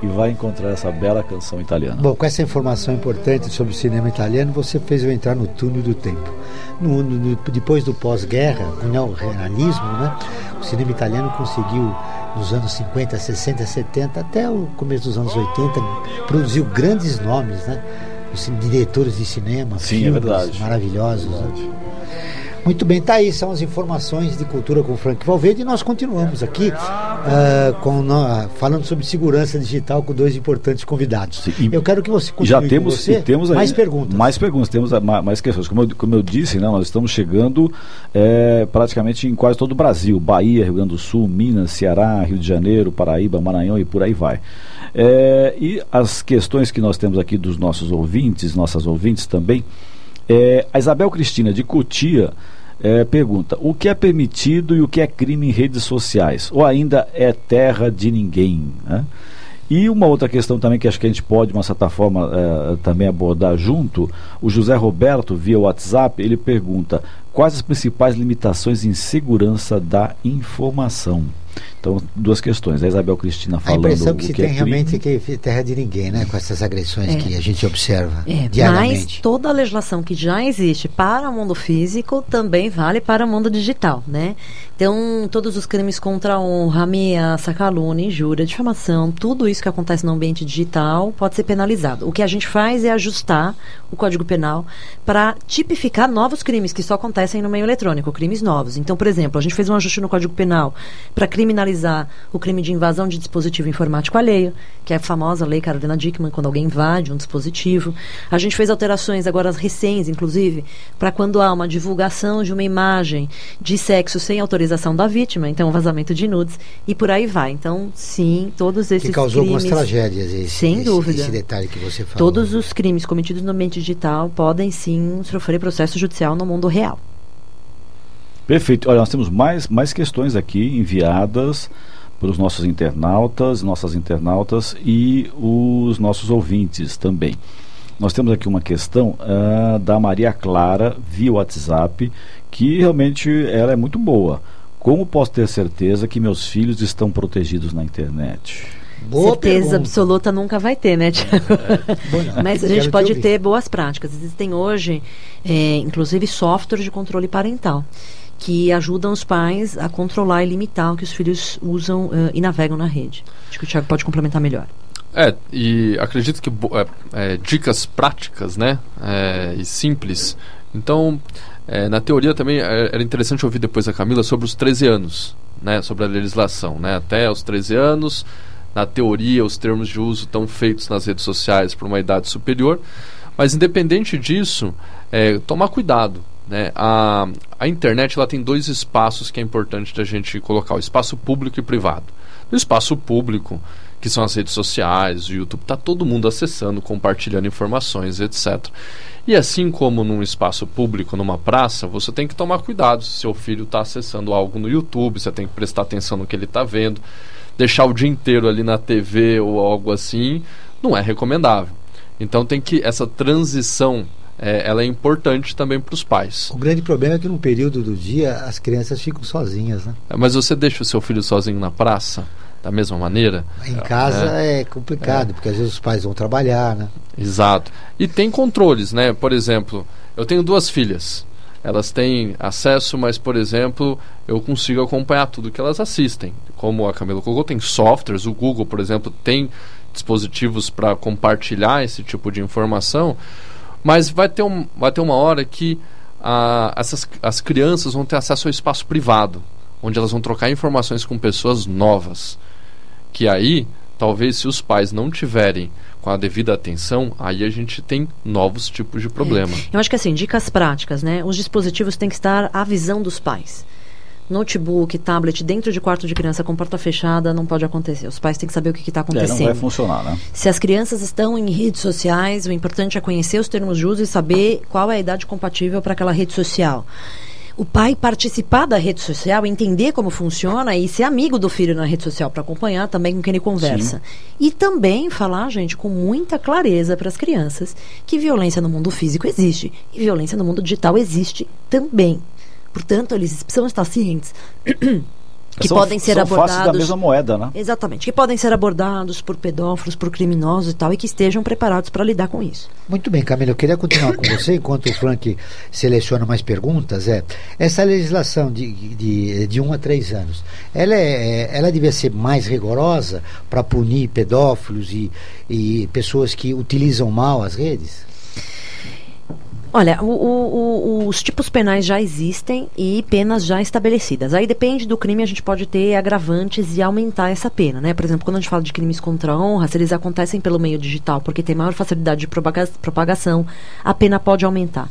S4: e vai encontrar essa bela canção italiana.
S3: Bom, com essa informação importante sobre o cinema italiano, você fez eu entrar no túnel do tempo. No- no- depois do pós-guerra, o neorrealismo, né, o cinema italiano conseguiu, nos anos 50, 60, 70, até o começo dos anos 80, produziu grandes nomes, né? Diretores de cinema,
S4: Sim, é
S3: filmes
S4: verdade.
S3: maravilhosos. né? Muito bem, tá aí, são as informações de cultura com o Frank Valverde e nós continuamos aqui ah, com, nó- falando sobre segurança digital com dois importantes convidados. Eu quero que você continue
S4: já temos,
S3: você.
S4: temos
S3: mais perguntas.
S4: Mais perguntas, temos ma- mais questões. Como eu, como eu disse, né, nós estamos chegando eh, praticamente em quase todo o Brasil: Bahia, Rio Grande do Sul, Minas, Ceará, Rio de Janeiro, Paraíba, Maranhão e por aí vai. Eh, e as questões que nós temos aqui dos nossos ouvintes, nossas ouvintes também. Eh, a Isabel Cristina de Cotia eh, pergunta: o que é permitido e o que é crime em redes sociais? Ou ainda é terra de ninguém? né? E uma outra questão também que acho que a gente pode, de uma certa forma, eh, também abordar junto, o José Roberto, via WhatsApp, ele pergunta quais as principais limitações em segurança da informação. Então, duas questões. A Isabel Cristina
S3: A
S4: falando
S3: impressão
S4: o
S3: que se
S4: que é
S3: tem
S4: crime.
S3: realmente é que é terra de ninguém, né? Com essas agressões
S5: É.
S3: que a gente observa
S5: É, mas
S3: diariamente.
S5: toda a legislação que já existe para o mundo físico também vale para o mundo digital, né? Então, todos os crimes contra a honra, ameaça, calúnia, injúria, difamação, tudo isso que acontece no ambiente digital pode ser penalizado. O que a gente faz é ajustar o Código Penal para tipificar novos crimes que só acontecem no meio eletrônico, crimes novos. Então, por exemplo, a gente fez um ajuste no Código Penal para criminalizar o crime de invasão de dispositivo informático alheio, que é a famosa lei Carolina Dickmann, quando alguém invade um dispositivo. A gente fez alterações agora recentes, inclusive, para quando há uma divulgação de uma imagem de sexo sem autorização da vítima, então um vazamento de nudes e por aí vai. Então, sim, todos esses
S3: Que causou
S5: crimes,
S3: algumas tragédias, esse,
S5: sem
S3: esse-
S5: dúvida.
S3: esse detalhe que você falou.
S5: Todos os crimes cometidos no ambiente digital podem sim sofrer processo judicial no mundo real.
S4: Perfeito. Olha, nós temos mais, mais questões aqui enviadas pelos nossos internautas, nossas internautas e os nossos ouvintes também. Nós temos aqui uma questão ah, da Maria Clara via WhatsApp que realmente ela é muito boa. Como posso ter certeza que meus filhos estão protegidos na internet?
S3: Boa
S5: Certeza
S3: pergunta.
S5: absoluta nunca vai ter, né, Tiago? <laughs> Mas a
S3: Quero
S5: gente
S3: te
S5: pode
S3: ouvir.
S5: ter boas práticas. Existem hoje, é, inclusive, softwares de controle parental que ajudam os pais a controlar e limitar o que os filhos usam eh, e navegam na rede. Acho que o Tiago pode complementar melhor.
S6: É, e acredito que é, é, dicas práticas, né? é, e simples. Então, é, na teoria também é, era interessante ouvir depois a Camila sobre os 13 anos, né? Sobre a legislação, né? Até os 13 anos, na teoria, os termos de uso estão feitos nas redes sociais para uma idade superior. Mas independente disso, é, tomar cuidado, Né? A, a internet ela tem dois espaços que é importante a gente colocar: o espaço público e privado. No espaço público, que são as redes sociais, o YouTube, está todo mundo acessando, compartilhando informações, etc. E assim como num espaço público, numa praça, você tem que tomar cuidado se seu filho está acessando algo no YouTube, você tem que prestar atenção no que ele está vendo. Deixar o dia inteiro ali na TV ou algo assim não é recomendável. Então tem que essa transição é, ela é importante também para os pais.
S3: O grande problema é que num período do dia as crianças ficam sozinhas, né?
S6: Mas você deixa o seu filho sozinho na praça? Da mesma maneira?
S3: Em casa é, é complicado, é. porque às vezes os pais vão trabalhar, né?
S6: Exato. E tem controles, né? Por exemplo, eu tenho duas filhas. Elas têm acesso, mas, por exemplo, eu consigo acompanhar tudo que elas assistem. Como a Camila colocou, tem softwares, o Google, por exemplo, tem dispositivos para compartilhar esse tipo de informação. Mas vai ter, um, vai ter uma hora que ah, essas, as crianças vão ter acesso ao espaço privado, onde elas vão trocar informações com pessoas novas. Que aí, talvez, se os pais não tiverem com a devida atenção, aí a gente tem novos tipos de problema.
S5: É. Eu acho que assim, dicas práticas, né? Os dispositivos têm que estar à visão dos pais notebook, tablet dentro de quarto de criança com porta fechada não pode acontecer. Os pais têm que saber o que está acontecendo. É,
S4: não vai funcionar, né?
S5: Se as crianças estão em redes sociais, o importante é conhecer os termos de uso e saber qual é a idade compatível para aquela rede social. O pai participar da rede social, entender como funciona e ser amigo do filho na rede social para acompanhar também com quem ele conversa. Sim. E também falar, gente, com muita clareza para as crianças que violência no mundo físico existe e violência no mundo digital existe também. Portanto, eles precisam estar cientes <clears throat> que são, podem ser
S4: são
S5: abordados
S4: da mesma moeda, né?
S5: Exatamente, que podem ser abordados por pedófilos, por criminosos e tal, e que estejam preparados para lidar com isso.
S3: Muito bem, Camila, eu queria continuar com você enquanto o Frank seleciona mais perguntas. É essa legislação de, de, de um a três anos, ela é, ela devia ser mais rigorosa para punir pedófilos e, e pessoas que utilizam mal as redes?
S5: Olha, o, o, o, os tipos penais já existem e penas já estabelecidas. Aí depende do crime, a gente pode ter agravantes e aumentar essa pena, né? Por exemplo, quando a gente fala de crimes contra a honra, se eles acontecem pelo meio digital, porque tem maior facilidade de propagação, a pena pode aumentar.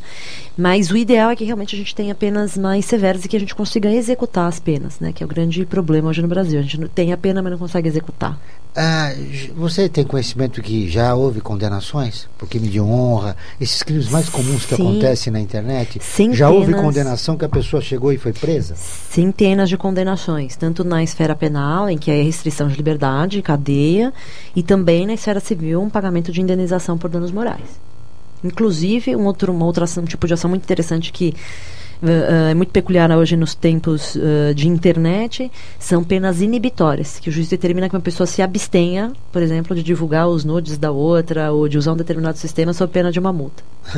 S5: Mas o ideal é que realmente a gente tenha penas mais severas e que a gente consiga executar as penas, né? Que é o grande problema hoje no Brasil. A gente tem a pena, mas não consegue executar.
S3: Ah, você tem conhecimento que já houve condenações por crime de honra, esses crimes mais comuns que Sim. acontecem na internet?
S5: Centenas,
S3: já houve condenação que a pessoa chegou e foi presa?
S5: Centenas de condenações, tanto na esfera penal, em que é restrição de liberdade, cadeia, e também na esfera civil, um pagamento de indenização por danos morais. Inclusive, um outro, uma outra ação, um tipo de ação muito interessante que é muito peculiar hoje nos tempos uh, de internet, são penas inibitórias, que o juiz determina que uma pessoa se abstenha, por exemplo, de divulgar os nudes da outra ou de usar um determinado sistema sob pena de uma multa. <laughs>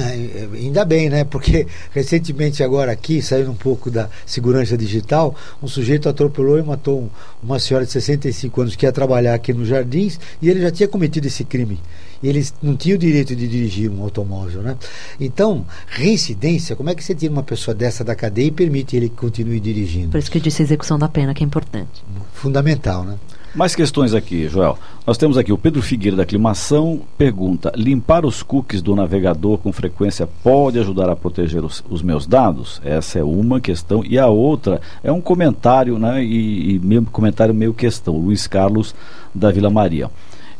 S3: Ainda bem, né? Porque recentemente agora aqui, saindo um pouco da segurança digital, um sujeito atropelou e matou uma senhora de 65 anos que ia trabalhar aqui nos Jardins e ele já tinha cometido esse crime eles não tinham o direito de dirigir um automóvel, né? Então, reincidência, como é que você tira uma pessoa dessa da cadeia e permite ele que continue dirigindo?
S5: Por isso que eu disse a execução da pena, que é importante.
S3: Fundamental, né?
S4: Mais questões aqui, Joel. Nós temos aqui o Pedro Figueira da Aclimação pergunta: limpar os cookies do navegador com frequência pode ajudar a proteger os, os meus dados? Essa é uma questão. E a outra é um comentário, né? E, e meio, comentário meio questão. Luiz Carlos da Vila Maria.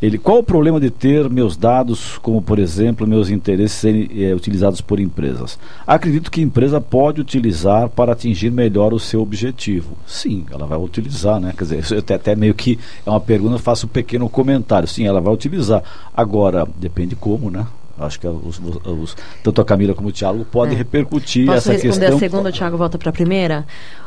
S4: Ele, qual o problema de ter meus dados, como por exemplo, meus interesses serem é, utilizados por empresas? Acredito que a empresa pode utilizar para atingir melhor o seu objetivo. Sim, ela vai utilizar, né? Quer dizer, até, até meio que é uma pergunta, faço um pequeno comentário. Sim, ela vai utilizar. Agora, depende como, né? Acho que os, os, tanto a Camila como o Tiago podem é. repercutir
S5: Posso
S4: essa
S5: responder
S4: questão.
S5: a segunda, o Tiago volta para a primeira?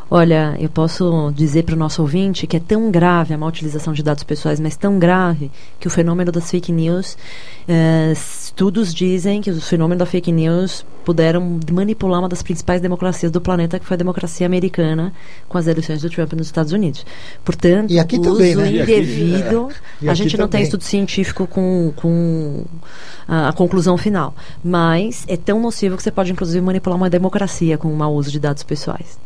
S5: Olha, eu posso dizer para o nosso ouvinte que é tão grave a má utilização de dados pessoais, mas tão grave que o fenômeno das fake news, eh, estudos dizem que o fenômeno da fake news puderam manipular uma das principais democracias do planeta, que foi a democracia americana, com as eleições do Trump nos Estados Unidos. Portanto,
S3: e aqui
S5: uso
S3: também, né?
S5: indevido.
S3: E
S5: a gente não
S3: também.
S5: tem estudo científico com, com a, a conclusão final, mas é tão nocivo que você pode, inclusive, manipular uma democracia com o mau uso de dados pessoais.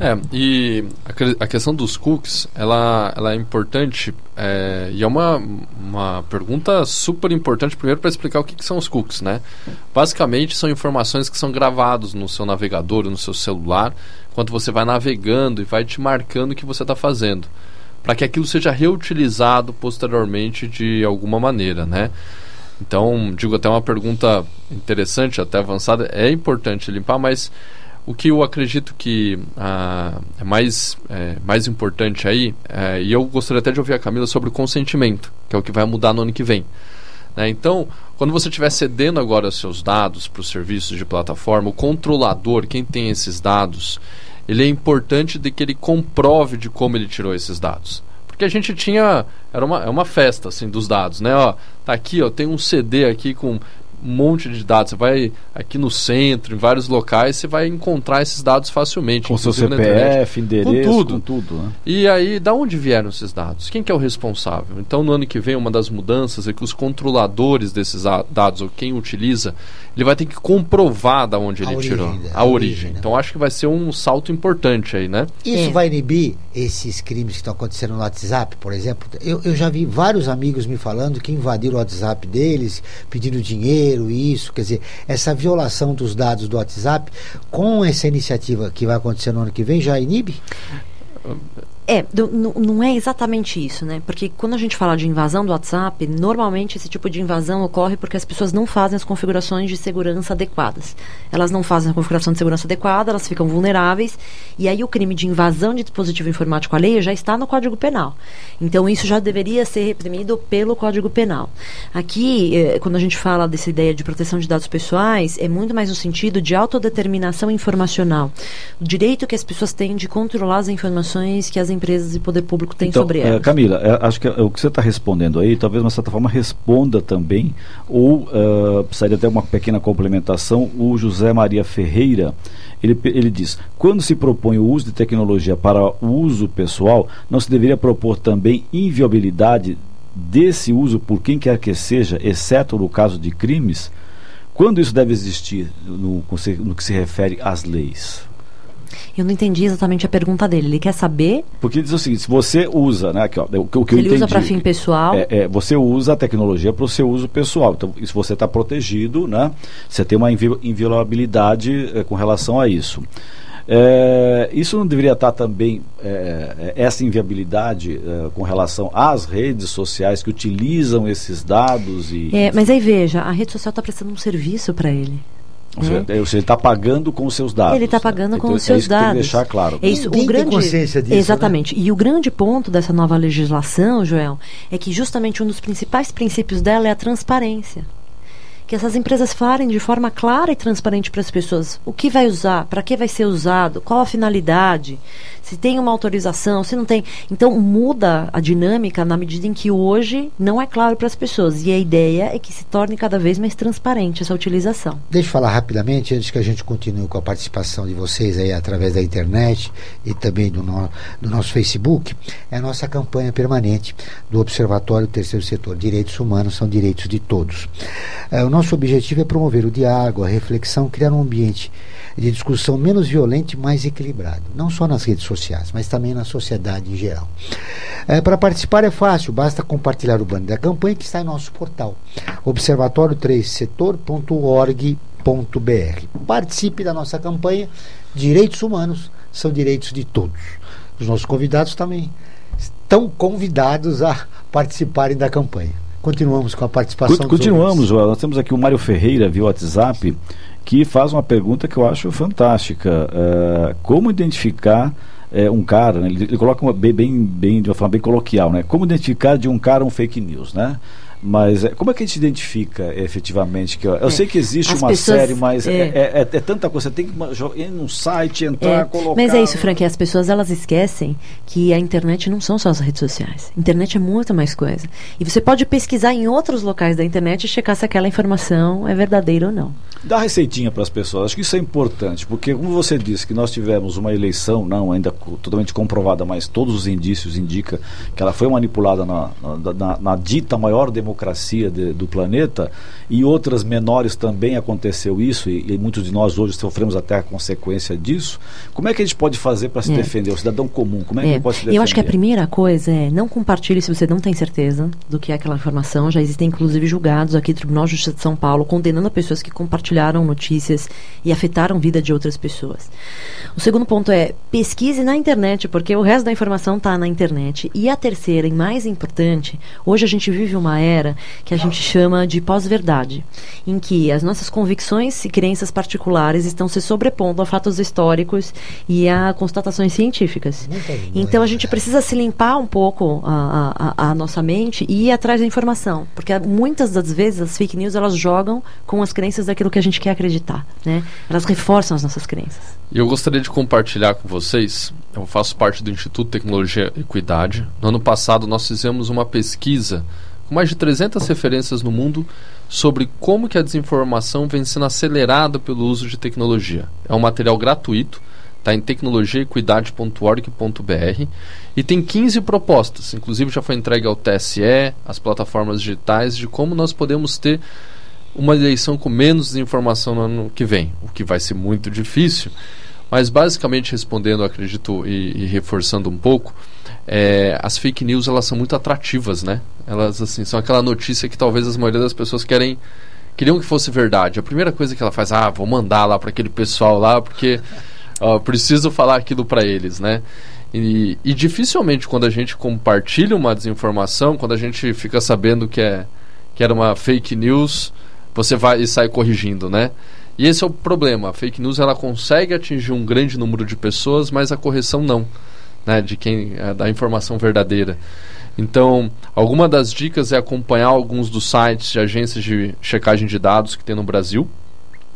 S6: É, e a, que- a questão dos cookies, ela, ela é importante é, e é uma, uma pergunta super importante, primeiro para explicar o que, que são os cookies, né? Basicamente são informações que são gravadas no seu navegador, no seu celular, enquanto você vai navegando e vai te marcando o que você está fazendo, para que aquilo seja reutilizado posteriormente de alguma maneira, né? Então, digo até uma pergunta interessante, até avançada, é importante limpar, mas o que eu acredito que ah, é mais, é, mais importante aí, é, e eu gostaria até de ouvir a Camila sobre o consentimento, que é o que vai mudar no ano que vem. né? Então, quando você estiver cedendo agora seus dados para os serviços de plataforma, o controlador, quem tem esses dados, ele é importante de que ele comprove de como ele tirou esses dados. Porque a gente tinha. Era uma, é uma festa assim, dos dados, né? Ó, tá aqui, ó, tem um CD aqui com um monte de dados. Você vai aqui no centro, em vários locais, você vai encontrar esses dados facilmente.
S4: Com seu
S6: inclusive na
S4: CPF,
S6: internet.
S4: endereço,
S6: com tudo.
S4: com tudo, né?
S6: E aí, da onde vieram esses dados? Quem que é o responsável? Então, no ano que vem, uma das mudanças é que os controladores desses dados, ou quem utiliza, ele vai ter que comprovar da onde
S3: A
S6: ele
S3: origem,
S6: tirou.
S3: né?
S6: A,
S3: A
S6: origem.
S3: origem, né?
S6: Então, acho que vai ser um salto importante aí, né?
S3: Isso vai inibir esses crimes que estão acontecendo no WhatsApp, por exemplo? Eu, eu já vi vários amigos me falando que invadiram o WhatsApp deles, pedindo dinheiro, isso. Quer dizer, essa violação dos dados do WhatsApp, com essa iniciativa que vai acontecer no ano que vem, já inibe?
S5: É, não é exatamente isso, né? Porque quando a gente fala de invasão do WhatsApp, normalmente esse tipo de invasão ocorre porque as pessoas não fazem as configurações de segurança adequadas. Elas não fazem a configuração de segurança adequada, elas ficam vulneráveis, e aí o crime de invasão de dispositivo informático alheio já está no Código Penal. Então isso já deveria ser reprimido pelo Código Penal. Aqui, eh, quando a gente fala dessa ideia de proteção de dados pessoais, é muito mais no sentido de autodeterminação informacional. O direito que as pessoas têm de controlar as informações que as empresas e poder público têm
S4: Então,
S5: sobre
S4: eh,
S5: elas.
S4: Camila, eh, acho que eh, o que você está respondendo aí, talvez de uma certa forma responda também, ou eh, precisaria até uma pequena complementação, o José Maria Ferreira, ele, ele diz, quando se propõe o uso de tecnologia para o uso pessoal, não se deveria propor também inviolabilidade desse uso por quem quer que seja, exceto no caso de crimes? Quando isso deve existir no, no que se refere às leis?
S5: Eu não entendi exatamente a pergunta dele. Ele quer saber
S4: Porque diz o seguinte, se você usa, né, aqui, ó, o, que- o que
S5: se
S4: eu
S5: ele usa
S4: entendi,
S5: para fim pessoal.
S4: é, é, você usa a tecnologia para o seu uso pessoal. Então, isso você está protegido, né? Você tem uma invi- inviolabilidade eh, com relação a isso. É, isso não deveria estar também, é, é, essa inviabilidade é, com relação às redes sociais que utilizam esses dados e.
S5: É, mas aí veja, a rede social está prestando um serviço para ele.
S4: Ou seja,
S5: né?
S4: é, ou seja, ele está pagando com os seus dados.
S5: Ele está pagando com
S4: Então,
S5: os
S4: é
S5: seus
S4: isso que tem que
S5: dados.
S4: deixar claro.
S5: É isso,
S3: Ninguém
S5: o
S3: tem
S5: grande,
S3: consciência disso,
S5: Exatamente. E o grande ponto dessa nova legislação, Joel, é que justamente um dos principais princípios dela é a transparência. Que essas empresas falem de forma clara e transparente para as pessoas o que vai usar, para que vai ser usado, qual a finalidade, se tem uma autorização, se não tem. Então muda a dinâmica na medida em que hoje não é claro para as pessoas. E a ideia é que se torne cada vez mais transparente essa utilização.
S3: Deixa eu falar rapidamente, antes que a gente continue com a participação de vocês aí através da internet e também do, no- do nosso Facebook, é a nossa campanha permanente do Observatório Terceiro Setor. Direitos humanos são direitos de todos. É, o nosso objetivo é promover o diálogo, a reflexão, criar um ambiente de discussão menos violento e mais equilibrado, não só nas redes sociais, mas também na sociedade em geral. É, Para participar é fácil, basta compartilhar o banner da campanha que está em nosso portal, observatório3setor.org.br. Participe da nossa campanha. Direitos humanos são direitos de todos. Os nossos convidados também estão convidados a participarem da campanha. Continuamos com a participação
S4: Continuamos. Joel. Nós temos aqui o Mário Ferreira via WhatsApp que faz uma pergunta que eu acho fantástica. Eh, como identificar eh, um cara, né? ele, ele coloca uma, bem, bem- de uma forma bem coloquial, né? Como identificar de um cara um fake news, né? Mas eh, como é que a gente identifica efetivamente? que Eu, eu
S5: É,
S4: sei que existe
S5: as
S4: uma
S5: pessoas-
S4: série, mas é,
S5: é.
S4: é- é- é tanta coisa. Você tem que ir num site, entrar,
S5: É,
S4: colocar.
S5: Mas é isso, Frank, as pessoas elas esquecem que a internet não são só as redes sociais. A internet é muito mais coisa. E você pode pesquisar em outros locais da internet e checar se aquela informação é verdadeira ou não.
S4: Dá receitinha para as pessoas. Acho que isso é importante, porque como você disse que nós tivemos uma eleição não ainda totalmente comprovada, mas todos os indícios indicam que ela foi manipulada na, na- na- na dita maior democracia democracia de, do planeta, e outras menores também aconteceu isso, e, e, muitos de nós hoje sofremos até a consequência disso. Como é que a gente pode fazer para se é. defender? O cidadão comum, como é, é. que ele pode se defender?
S5: Eu acho que a primeira coisa é não compartilhe se você não tem certeza do que é aquela informação. Já existem, inclusive, julgados aqui no Tribunal de Justiça de São Paulo condenando pessoas que compartilharam notícias e afetaram a vida de outras pessoas. O segundo ponto é pesquise na internet, porque o resto da informação está na internet. E a terceira, e mais importante, hoje a gente vive uma era que a gente chama de pós-verdade, em que as nossas convicções e crenças particulares estão se sobrepondo a fatos históricos e a constatações científicas. Então a gente precisa se limpar um pouco a, a, a nossa mente e ir atrás da informação, porque muitas das vezes as fake news elas jogam com as crenças daquilo que a gente quer acreditar, né? Elas reforçam as nossas crenças.
S6: E eu gostaria de compartilhar com vocês, eu faço parte do Instituto Tecnologia e Equidade. No ano passado nós fizemos uma pesquisa com mais de 300 referências no mundo sobre como que a desinformação vem sendo acelerada pelo uso de tecnologia. É um material gratuito, está em tecnologiaequidade.org.br e tem 15 propostas, inclusive já foi entregue ao TSE, às plataformas digitais, de como nós podemos ter uma eleição com menos desinformação no ano que vem, o que vai ser muito difícil. Mas basicamente respondendo, acredito, e, e reforçando um pouco, é, as fake news elas são muito atrativas, né? Elas assim são aquela notícia que talvez as maioria das pessoas querem queriam que fosse verdade. A primeira coisa que ela faz, ah, vou mandar lá para aquele pessoal lá porque ó, preciso falar aquilo para eles, né? E, e dificilmente quando a gente compartilha uma desinformação, quando a gente fica sabendo que é que era uma fake news, você vai e sai corrigindo, né? E esse é o problema. A fake news ela consegue atingir um grande número de pessoas, mas a correção não, né? De quem é, da informação verdadeira. Então, alguma das dicas é acompanhar alguns dos sites de agências de checagem de dados que tem no Brasil.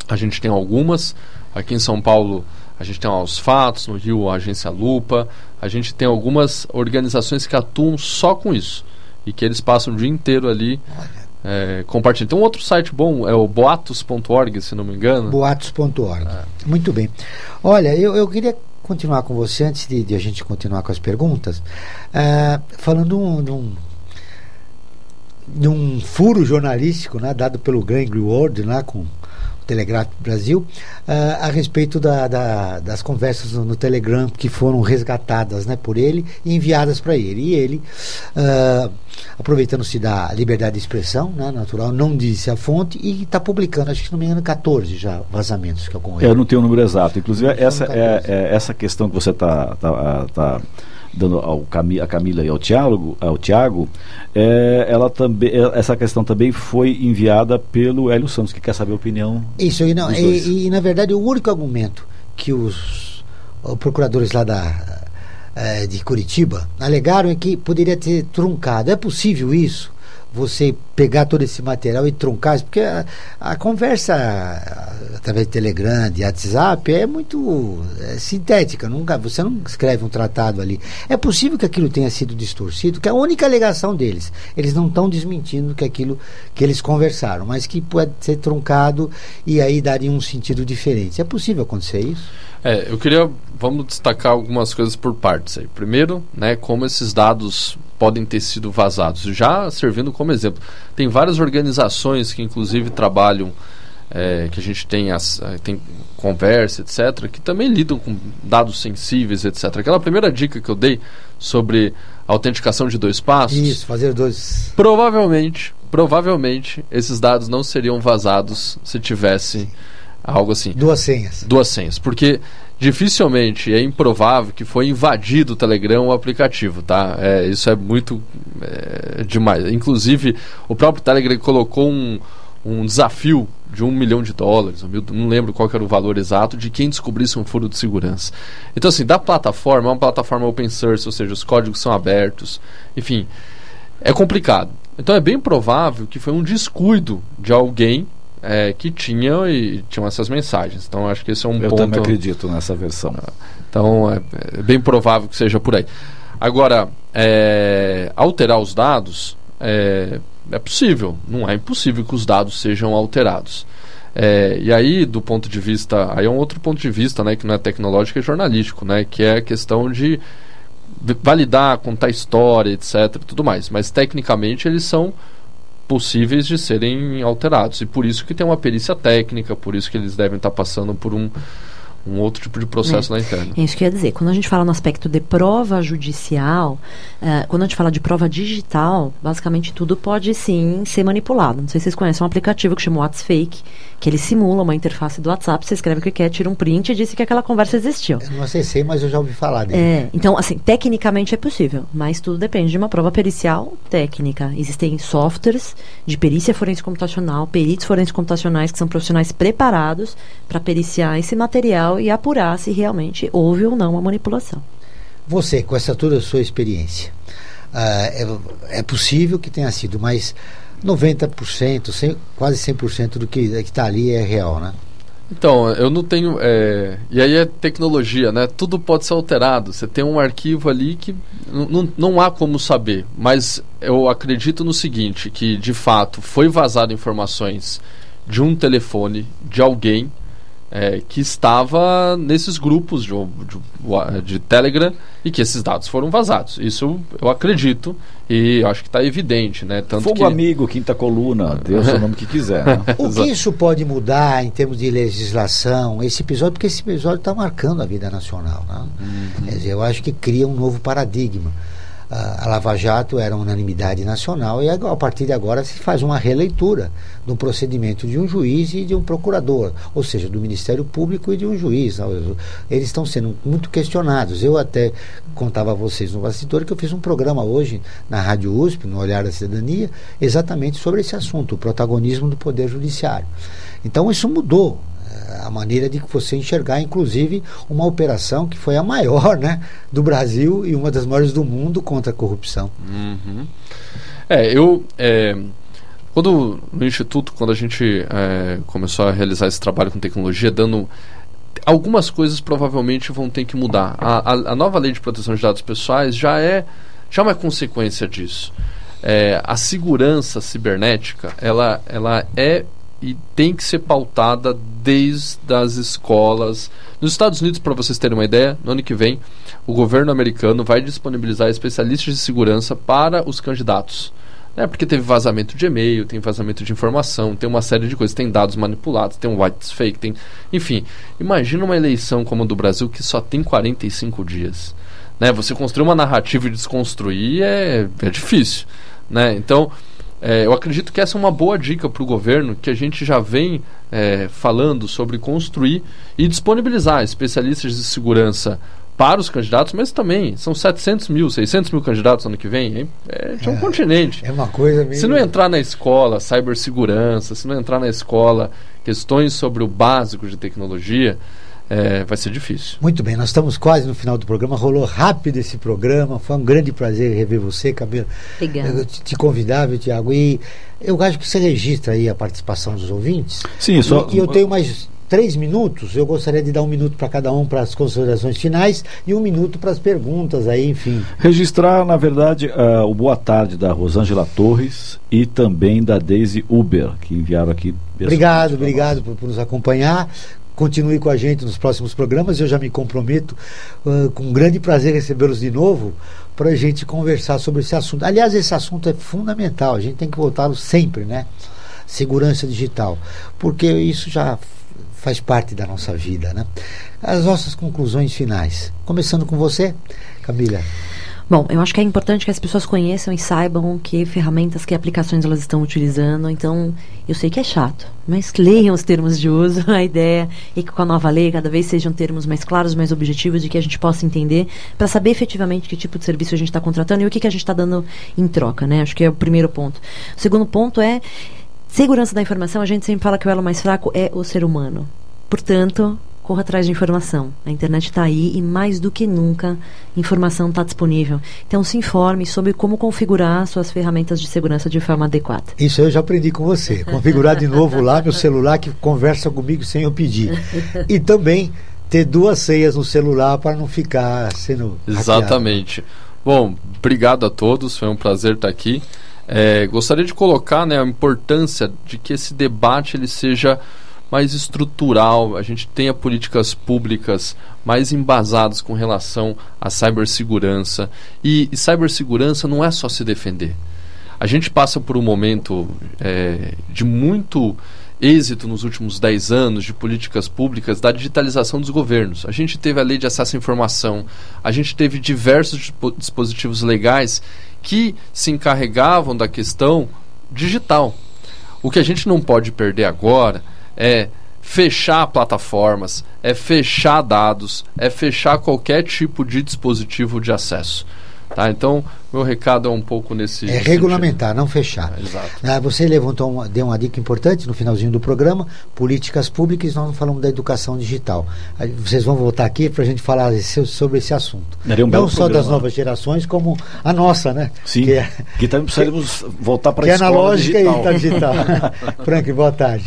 S6: A gente tem algumas. Aqui em São Paulo, a gente tem os Fatos, no Rio, a Agência Lupa. A gente tem algumas organizações que atuam só com isso. E que eles passam o dia inteiro ali é, compartilhando. Tem um outro site bom, é o boatos.org, se não me engano.
S3: Boatos.org. É. Muito bem. Olha, eu, eu queria continuar com você, antes de, de a gente continuar com as perguntas, uh, falando um, de um furo jornalístico né, dado pelo Glenn Greenwald lá com Telegraph Brasil, uh, a respeito da, da, das conversas no, no, Telegram que foram resgatadas né, por ele e enviadas para ele. E ele, uh, aproveitando-se da liberdade de expressão né, natural, não disse a fonte e está publicando, acho que não me engano, 14 já vazamentos que ocorreram.
S4: Eu não tenho o número exato. Inclusive, essa, é, é, essa questão que você está. Tá, tá dando ao Cami, a Camila e ao Tiago, ao Tiago é, ela também, é, essa questão também foi enviada pelo Hélio Santos, que quer saber a opinião.
S3: Isso, e, não, e, e, na verdade o único argumento que os, os procuradores lá da, é, de Curitiba alegaram é que poderia ter truncado. É possível isso? Você pegar todo esse material e truncar, porque a, a conversa através de Telegram, de WhatsApp, é muito é, sintética, nunca, você não escreve um tratado ali. É possível que aquilo tenha sido distorcido, que é a única alegação deles. Eles não estão desmentindo que aquilo que eles conversaram, mas que pode ser truncado e aí daria um sentido diferente. É possível acontecer isso?
S6: É, eu queria, vamos destacar algumas coisas por partes aí. Primeiro, né, como esses dados podem ter sido vazados. Já servindo como exemplo, tem várias organizações que inclusive trabalham, é, que a gente tem, as, é, tem conversa, etc., que também lidam com dados sensíveis, etc. Aquela primeira dica que eu dei sobre autenticação de dois passos.
S3: Isso, fazer dois.
S6: Provavelmente, provavelmente, esses dados não seriam vazados se tivesse algo assim.
S3: Duas senhas.
S6: Duas senhas. Porque dificilmente é improvável que foi invadido o Telegram o aplicativo, tá? É, isso é muito é, demais. Inclusive, o próprio Telegram colocou um, um desafio de um milhão de dólares, não lembro qual era o valor exato, de quem descobrisse um furo de segurança. Então, assim, da plataforma, é uma plataforma open source, ou seja, os códigos são abertos, enfim, é complicado. Então, é bem provável que foi um descuido de alguém é, que tinham e tinham essas mensagens. Então acho que esse é um
S4: Eu
S6: ponto.
S4: Eu também acredito nessa versão.
S6: Então é, é, bem provável que seja por aí. Agora, é, alterar os dados é, é, possível, não é impossível que os dados sejam alterados. É, e aí, do ponto de vista, aí é um outro ponto de vista, né, que não é tecnológico, é jornalístico, né, que é a questão de validar, contar história, etc, tudo mais. Mas tecnicamente eles são possíveis de serem alterados. E por isso que tem uma perícia técnica, por isso que eles devem estar passando por um, um outro tipo de processo
S5: É.
S6: na interna.
S5: É isso que eu ia dizer. Quando a gente fala no aspecto de prova judicial, eh, quando a gente fala de prova digital, basicamente tudo pode sim ser manipulado. Não sei se vocês conhecem um aplicativo que chama WhatsApp, que ele simula uma interface do WhatsApp, você escreve o que quer, tira um print e diz que aquela conversa existiu.
S3: Eu não acessei, mas eu já ouvi falar dele.
S5: É, então, assim, tecnicamente é possível, mas tudo depende de uma prova pericial técnica. Existem softwares de perícia forense computacional, peritos forenses computacionais que são profissionais preparados para periciar esse material e apurar se realmente houve ou não uma manipulação.
S3: Você, com essa toda a sua experiência, ah, é, é possível que tenha sido, mas 90%, cem- quase 100% do que está ali é real, né?
S6: Então, eu não tenho. é, E aí é tecnologia, né? Tudo pode ser alterado. Você tem um arquivo ali que não- não há como saber. Mas eu acredito no seguinte: que de fato foi vazado informações de um telefone de alguém é, que estava nesses grupos de, de, de Telegram e que esses dados foram vazados. Isso eu, acredito e acho que está evidente, né? Tanto
S4: Fogo
S6: que...
S4: Amigo, Quinta Coluna, dê o seu nome que quiser. Né? <laughs>
S3: O que isso pode mudar em termos de legislação, esse episódio, porque esse episódio está marcando a vida nacional. Né? Quer dizer, eu acho que cria um novo paradigma. A Lava Jato era unanimidade nacional e a partir de agora se faz uma releitura do procedimento de um juiz e de um procurador, ou seja, do Ministério Público e de um juiz. Eles estão sendo muito questionados. Eu até contava a vocês no bastidor que eu fiz um programa hoje na Rádio USP, no Olhar da Cidadania, exatamente sobre esse assunto, o protagonismo do Poder Judiciário. Então isso mudou a maneira de você enxergar, inclusive, uma operação que foi a maior né, do Brasil e uma das maiores do mundo contra a corrupção.
S6: Uhum. É, eu. É, quando no Instituto, quando a gente é, começou a realizar esse trabalho com tecnologia, dando. Algumas coisas provavelmente vão ter que mudar. A, a, a nova lei de proteção de dados pessoais já é, já é uma consequência disso. É, a segurança cibernética, ela, ela é e tem que ser pautada desde as escolas. Nos Estados Unidos, para vocês terem uma ideia, no ano que vem, o governo americano vai disponibilizar especialistas de segurança para os candidatos. Né? Porque teve vazamento de e-mail, tem vazamento de informação, tem uma série de coisas, tem dados manipulados, tem um white fake, tem. Enfim, imagina uma eleição como a do Brasil que só tem 45 dias. Né? Você construir uma narrativa e desconstruir é, é difícil. Né? Então, é, eu acredito que essa é uma boa dica para o governo, que a gente já vem é, falando sobre construir e disponibilizar especialistas de segurança para os candidatos, mas também são 700 mil, 600 mil candidatos ano que vem, hein? é de um
S3: É,
S6: continente.
S3: É uma coisa meio...
S6: Se não entrar na escola cibersegurança, se não entrar na escola questões sobre o básico de tecnologia, é, vai ser difícil.
S3: Muito bem, nós estamos quase no final do programa. Rolou rápido esse programa. Foi um grande prazer rever você, Camila.
S5: Obrigada.
S3: Eu te, te convidava, Tiago. E eu acho que você registra aí a participação dos ouvintes.
S4: Sim, só-
S3: E, e eu tenho mais três minutos. Eu gostaria de dar um minuto para cada um para as considerações finais e um minuto para as perguntas aí, enfim.
S4: Registrar, na verdade, ah, o boa tarde da Rosângela Torres e também da Daisy Uber, que enviaram aqui.
S3: Obrigado, obrigado por, por nos acompanhar. Continue com a gente nos próximos programas. Eu já me comprometo uh, com grande prazer recebê-los de novo para a gente conversar sobre esse assunto. Aliás, esse assunto é fundamental. A gente tem que voltá-lo sempre, né? Segurança digital, porque isso já faz parte da nossa vida, né? As nossas conclusões finais. Começando com você, Camila.
S5: Bom, eu acho que é importante que as pessoas conheçam e saibam que ferramentas, que aplicações elas estão utilizando. Então, eu sei que é chato, mas leiam os termos de uso. <laughs> A ideia é que com a nova lei cada vez sejam termos mais claros, mais objetivos, de que a gente possa entender, para saber efetivamente que tipo de serviço a gente está contratando e o que, que a gente está dando em troca, né? Acho que é o primeiro ponto. O segundo ponto é segurança da informação. A gente sempre fala que o elo mais fraco é o ser humano. Portanto, corra atrás de informação. A internet está aí e mais do que nunca informação está disponível. Então se informe sobre como configurar suas ferramentas de segurança de forma adequada.
S3: Isso eu já aprendi com você. Configurar de novo lá meu celular que conversa comigo sem eu pedir. <laughs> E também ter duas senhas no celular para não ficar sendo. hackeado.
S6: Exatamente. Bom, obrigado a todos, foi um prazer estar aqui. É, gostaria de colocar né, a importância de que esse debate ele seja mais estrutural, a gente tenha políticas públicas mais embasadas com relação à cibersegurança. E, e cibersegurança não é só se defender. A gente passa por um momento é, de muito êxito nos últimos 10 anos de políticas públicas da digitalização dos governos. A gente teve a lei de acesso à informação, a gente teve diversos dispositivos legais que se encarregavam da questão digital. O que a gente não pode perder agora é fechar plataformas, é fechar dados, é fechar qualquer tipo de dispositivo de acesso. Tá? Então, meu recado é um pouco nesse.
S3: É regulamentar, não fechar.
S6: É, exato.
S3: Ah, você levantou uma, deu uma dica importante no finalzinho do programa: políticas públicas, nós não falamos da educação digital. Aí Vocês vão voltar aqui para a gente falar esse- sobre esse assunto.
S4: Um
S3: não só
S4: programa,
S3: das novas gerações, como a nossa, né?
S4: Sim.
S3: Que é,
S4: Que também precisaríamos voltar para
S3: que
S4: a
S3: é
S4: escola
S3: analógica
S4: digital.
S3: e tá digital. <laughs> Frank, boa tarde.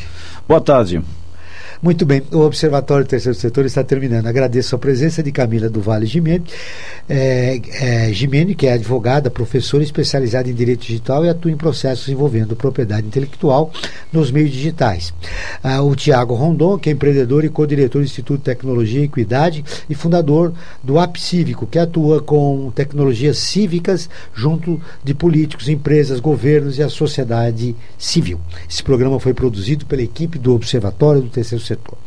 S4: Boa tarde.
S3: Muito bem, o Observatório do Terceiro Setor está terminando. Agradeço a presença de Camila do Vale Gimene, é, é, que é advogada, professora especializada em Direito Digital e atua em processos envolvendo propriedade intelectual nos meios digitais. Ah, o Tiago Rondon, que é empreendedor e co-diretor do Instituto de Tecnologia e Equidade e fundador do App Cívico, que atua com tecnologias cívicas junto de políticos, empresas, governos e a sociedade civil. Esse programa foi produzido pela equipe do Observatório do Terceiro Setor.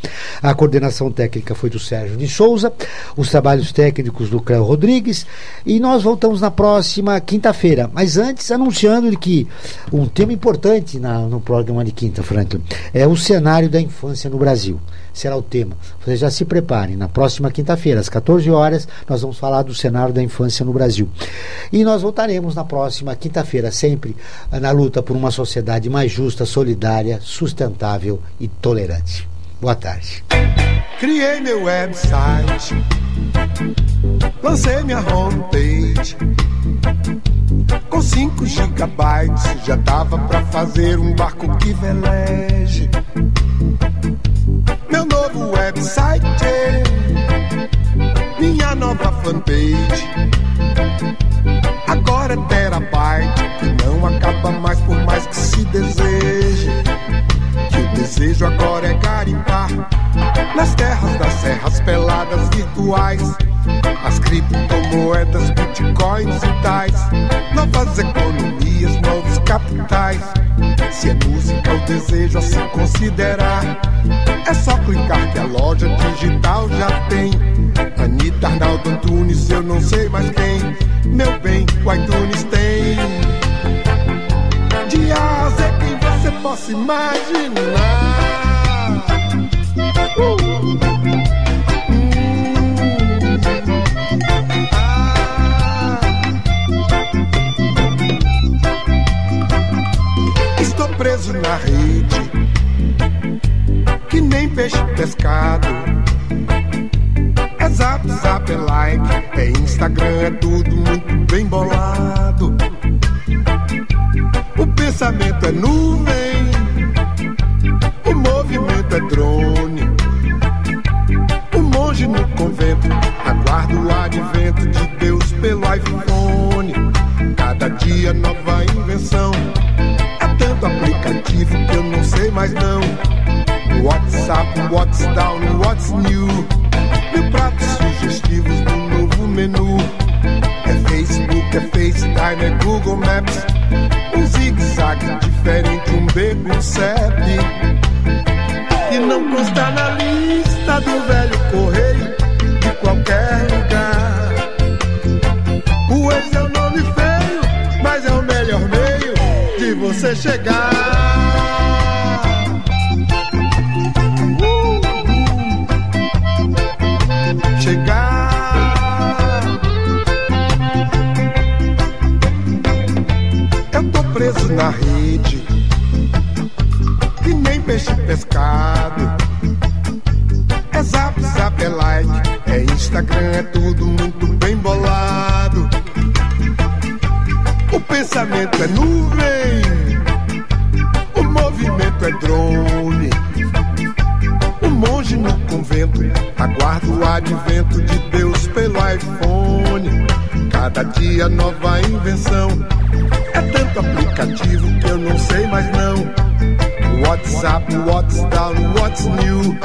S3: A coordenação técnica foi do Sérgio de Souza, os trabalhos técnicos do Cléo Rodrigues e nós voltamos na próxima quinta-feira. Mas antes, anunciando que um tema importante na- no programa de quinta, Franklin, é o cenário da infância no Brasil. Será o tema. Vocês já se preparem. Na próxima quinta-feira, às 14 horas, nós vamos falar do cenário da infância no Brasil. E nós voltaremos na próxima quinta-feira, sempre na luta por uma sociedade mais justa, solidária, sustentável e tolerante. Boa tarde.
S2: Criei meu website, lancei minha homepage. Com 5 gigabytes já dava pra fazer um barco que veleje. Meu novo website, minha nova fanpage. Agora é terabyte que não acaba mais por mais que se deseje. Desejo agora é garimpar nas terras das serras peladas virtuais. As criptomoedas, bitcoins e tais. Novas economias, novos capitais. Se é música, o desejo a se considerar. É só clicar que a loja digital já tem. Anitta, Arnaldo Antunes, eu não sei mais quem. Meu bem, o iTunes tem. A Z quem você possa imaginar. Estou preso na rede, que nem peixe pescado. É zap, zap, é like, é Instagram, é tudo muito bem bolado. O pensamento é nuvem, O monge no convento aguarda o advento de Deus pelo iPhone. Cada dia nova invenção. É tanto aplicativo que eu não sei mais não. WhatsApp, what's down, what's new. Mil pratos sugestivos do novo menu. É Facebook, é FaceTime, é Google Maps. Um zigue-zague diferente, um beco, um CEP. Não consta na lista do velho correio de qualquer lugar. O ex é o nome feio, mas é o melhor meio de você chegar. Instagram, é tudo muito bem bolado. O pensamento é nuvem, o movimento é drone. O monge no convento aguarda o advento de Deus pelo iPhone. Cada dia nova invenção. É tanto aplicativo que eu não sei mais não. WhatsApp, what's down, what's new.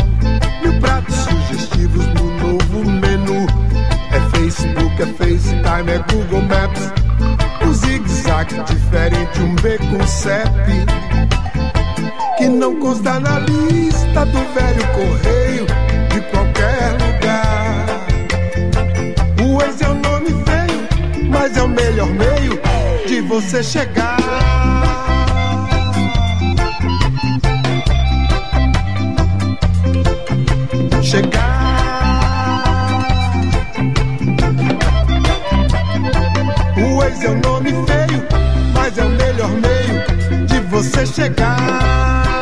S2: Mil pratos sugestivos no novo Facebook, é FaceTime, é Google Maps. O zigue-zague diferente um B com CEP que não consta na lista do velho correio de qualquer lugar. O ex é um nome feio, mas é o melhor meio de você chegar. Chegar. Ex é um nome feio, mas é o melhor meio de você chegar.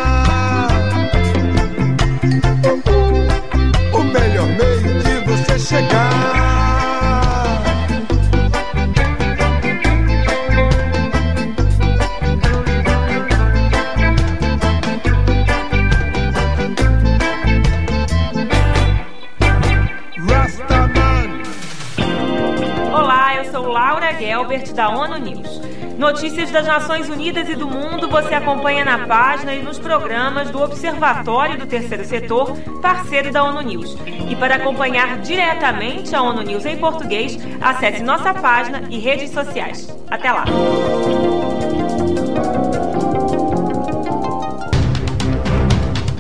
S15: Gelbert, da ONU News. Notícias das Nações Unidas e do mundo você acompanha na página e nos programas do Observatório do Terceiro Setor, parceiro da ONU News. E para acompanhar diretamente a ONU News em português, acesse nossa página e redes sociais. Até lá!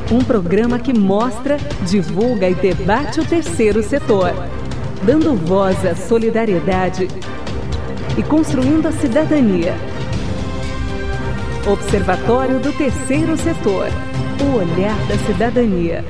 S1: Um programa que mostra, divulga e debate o terceiro setor, dando voz à solidariedade e construindo a cidadania. Observatório do Terceiro Setor. O olhar da cidadania.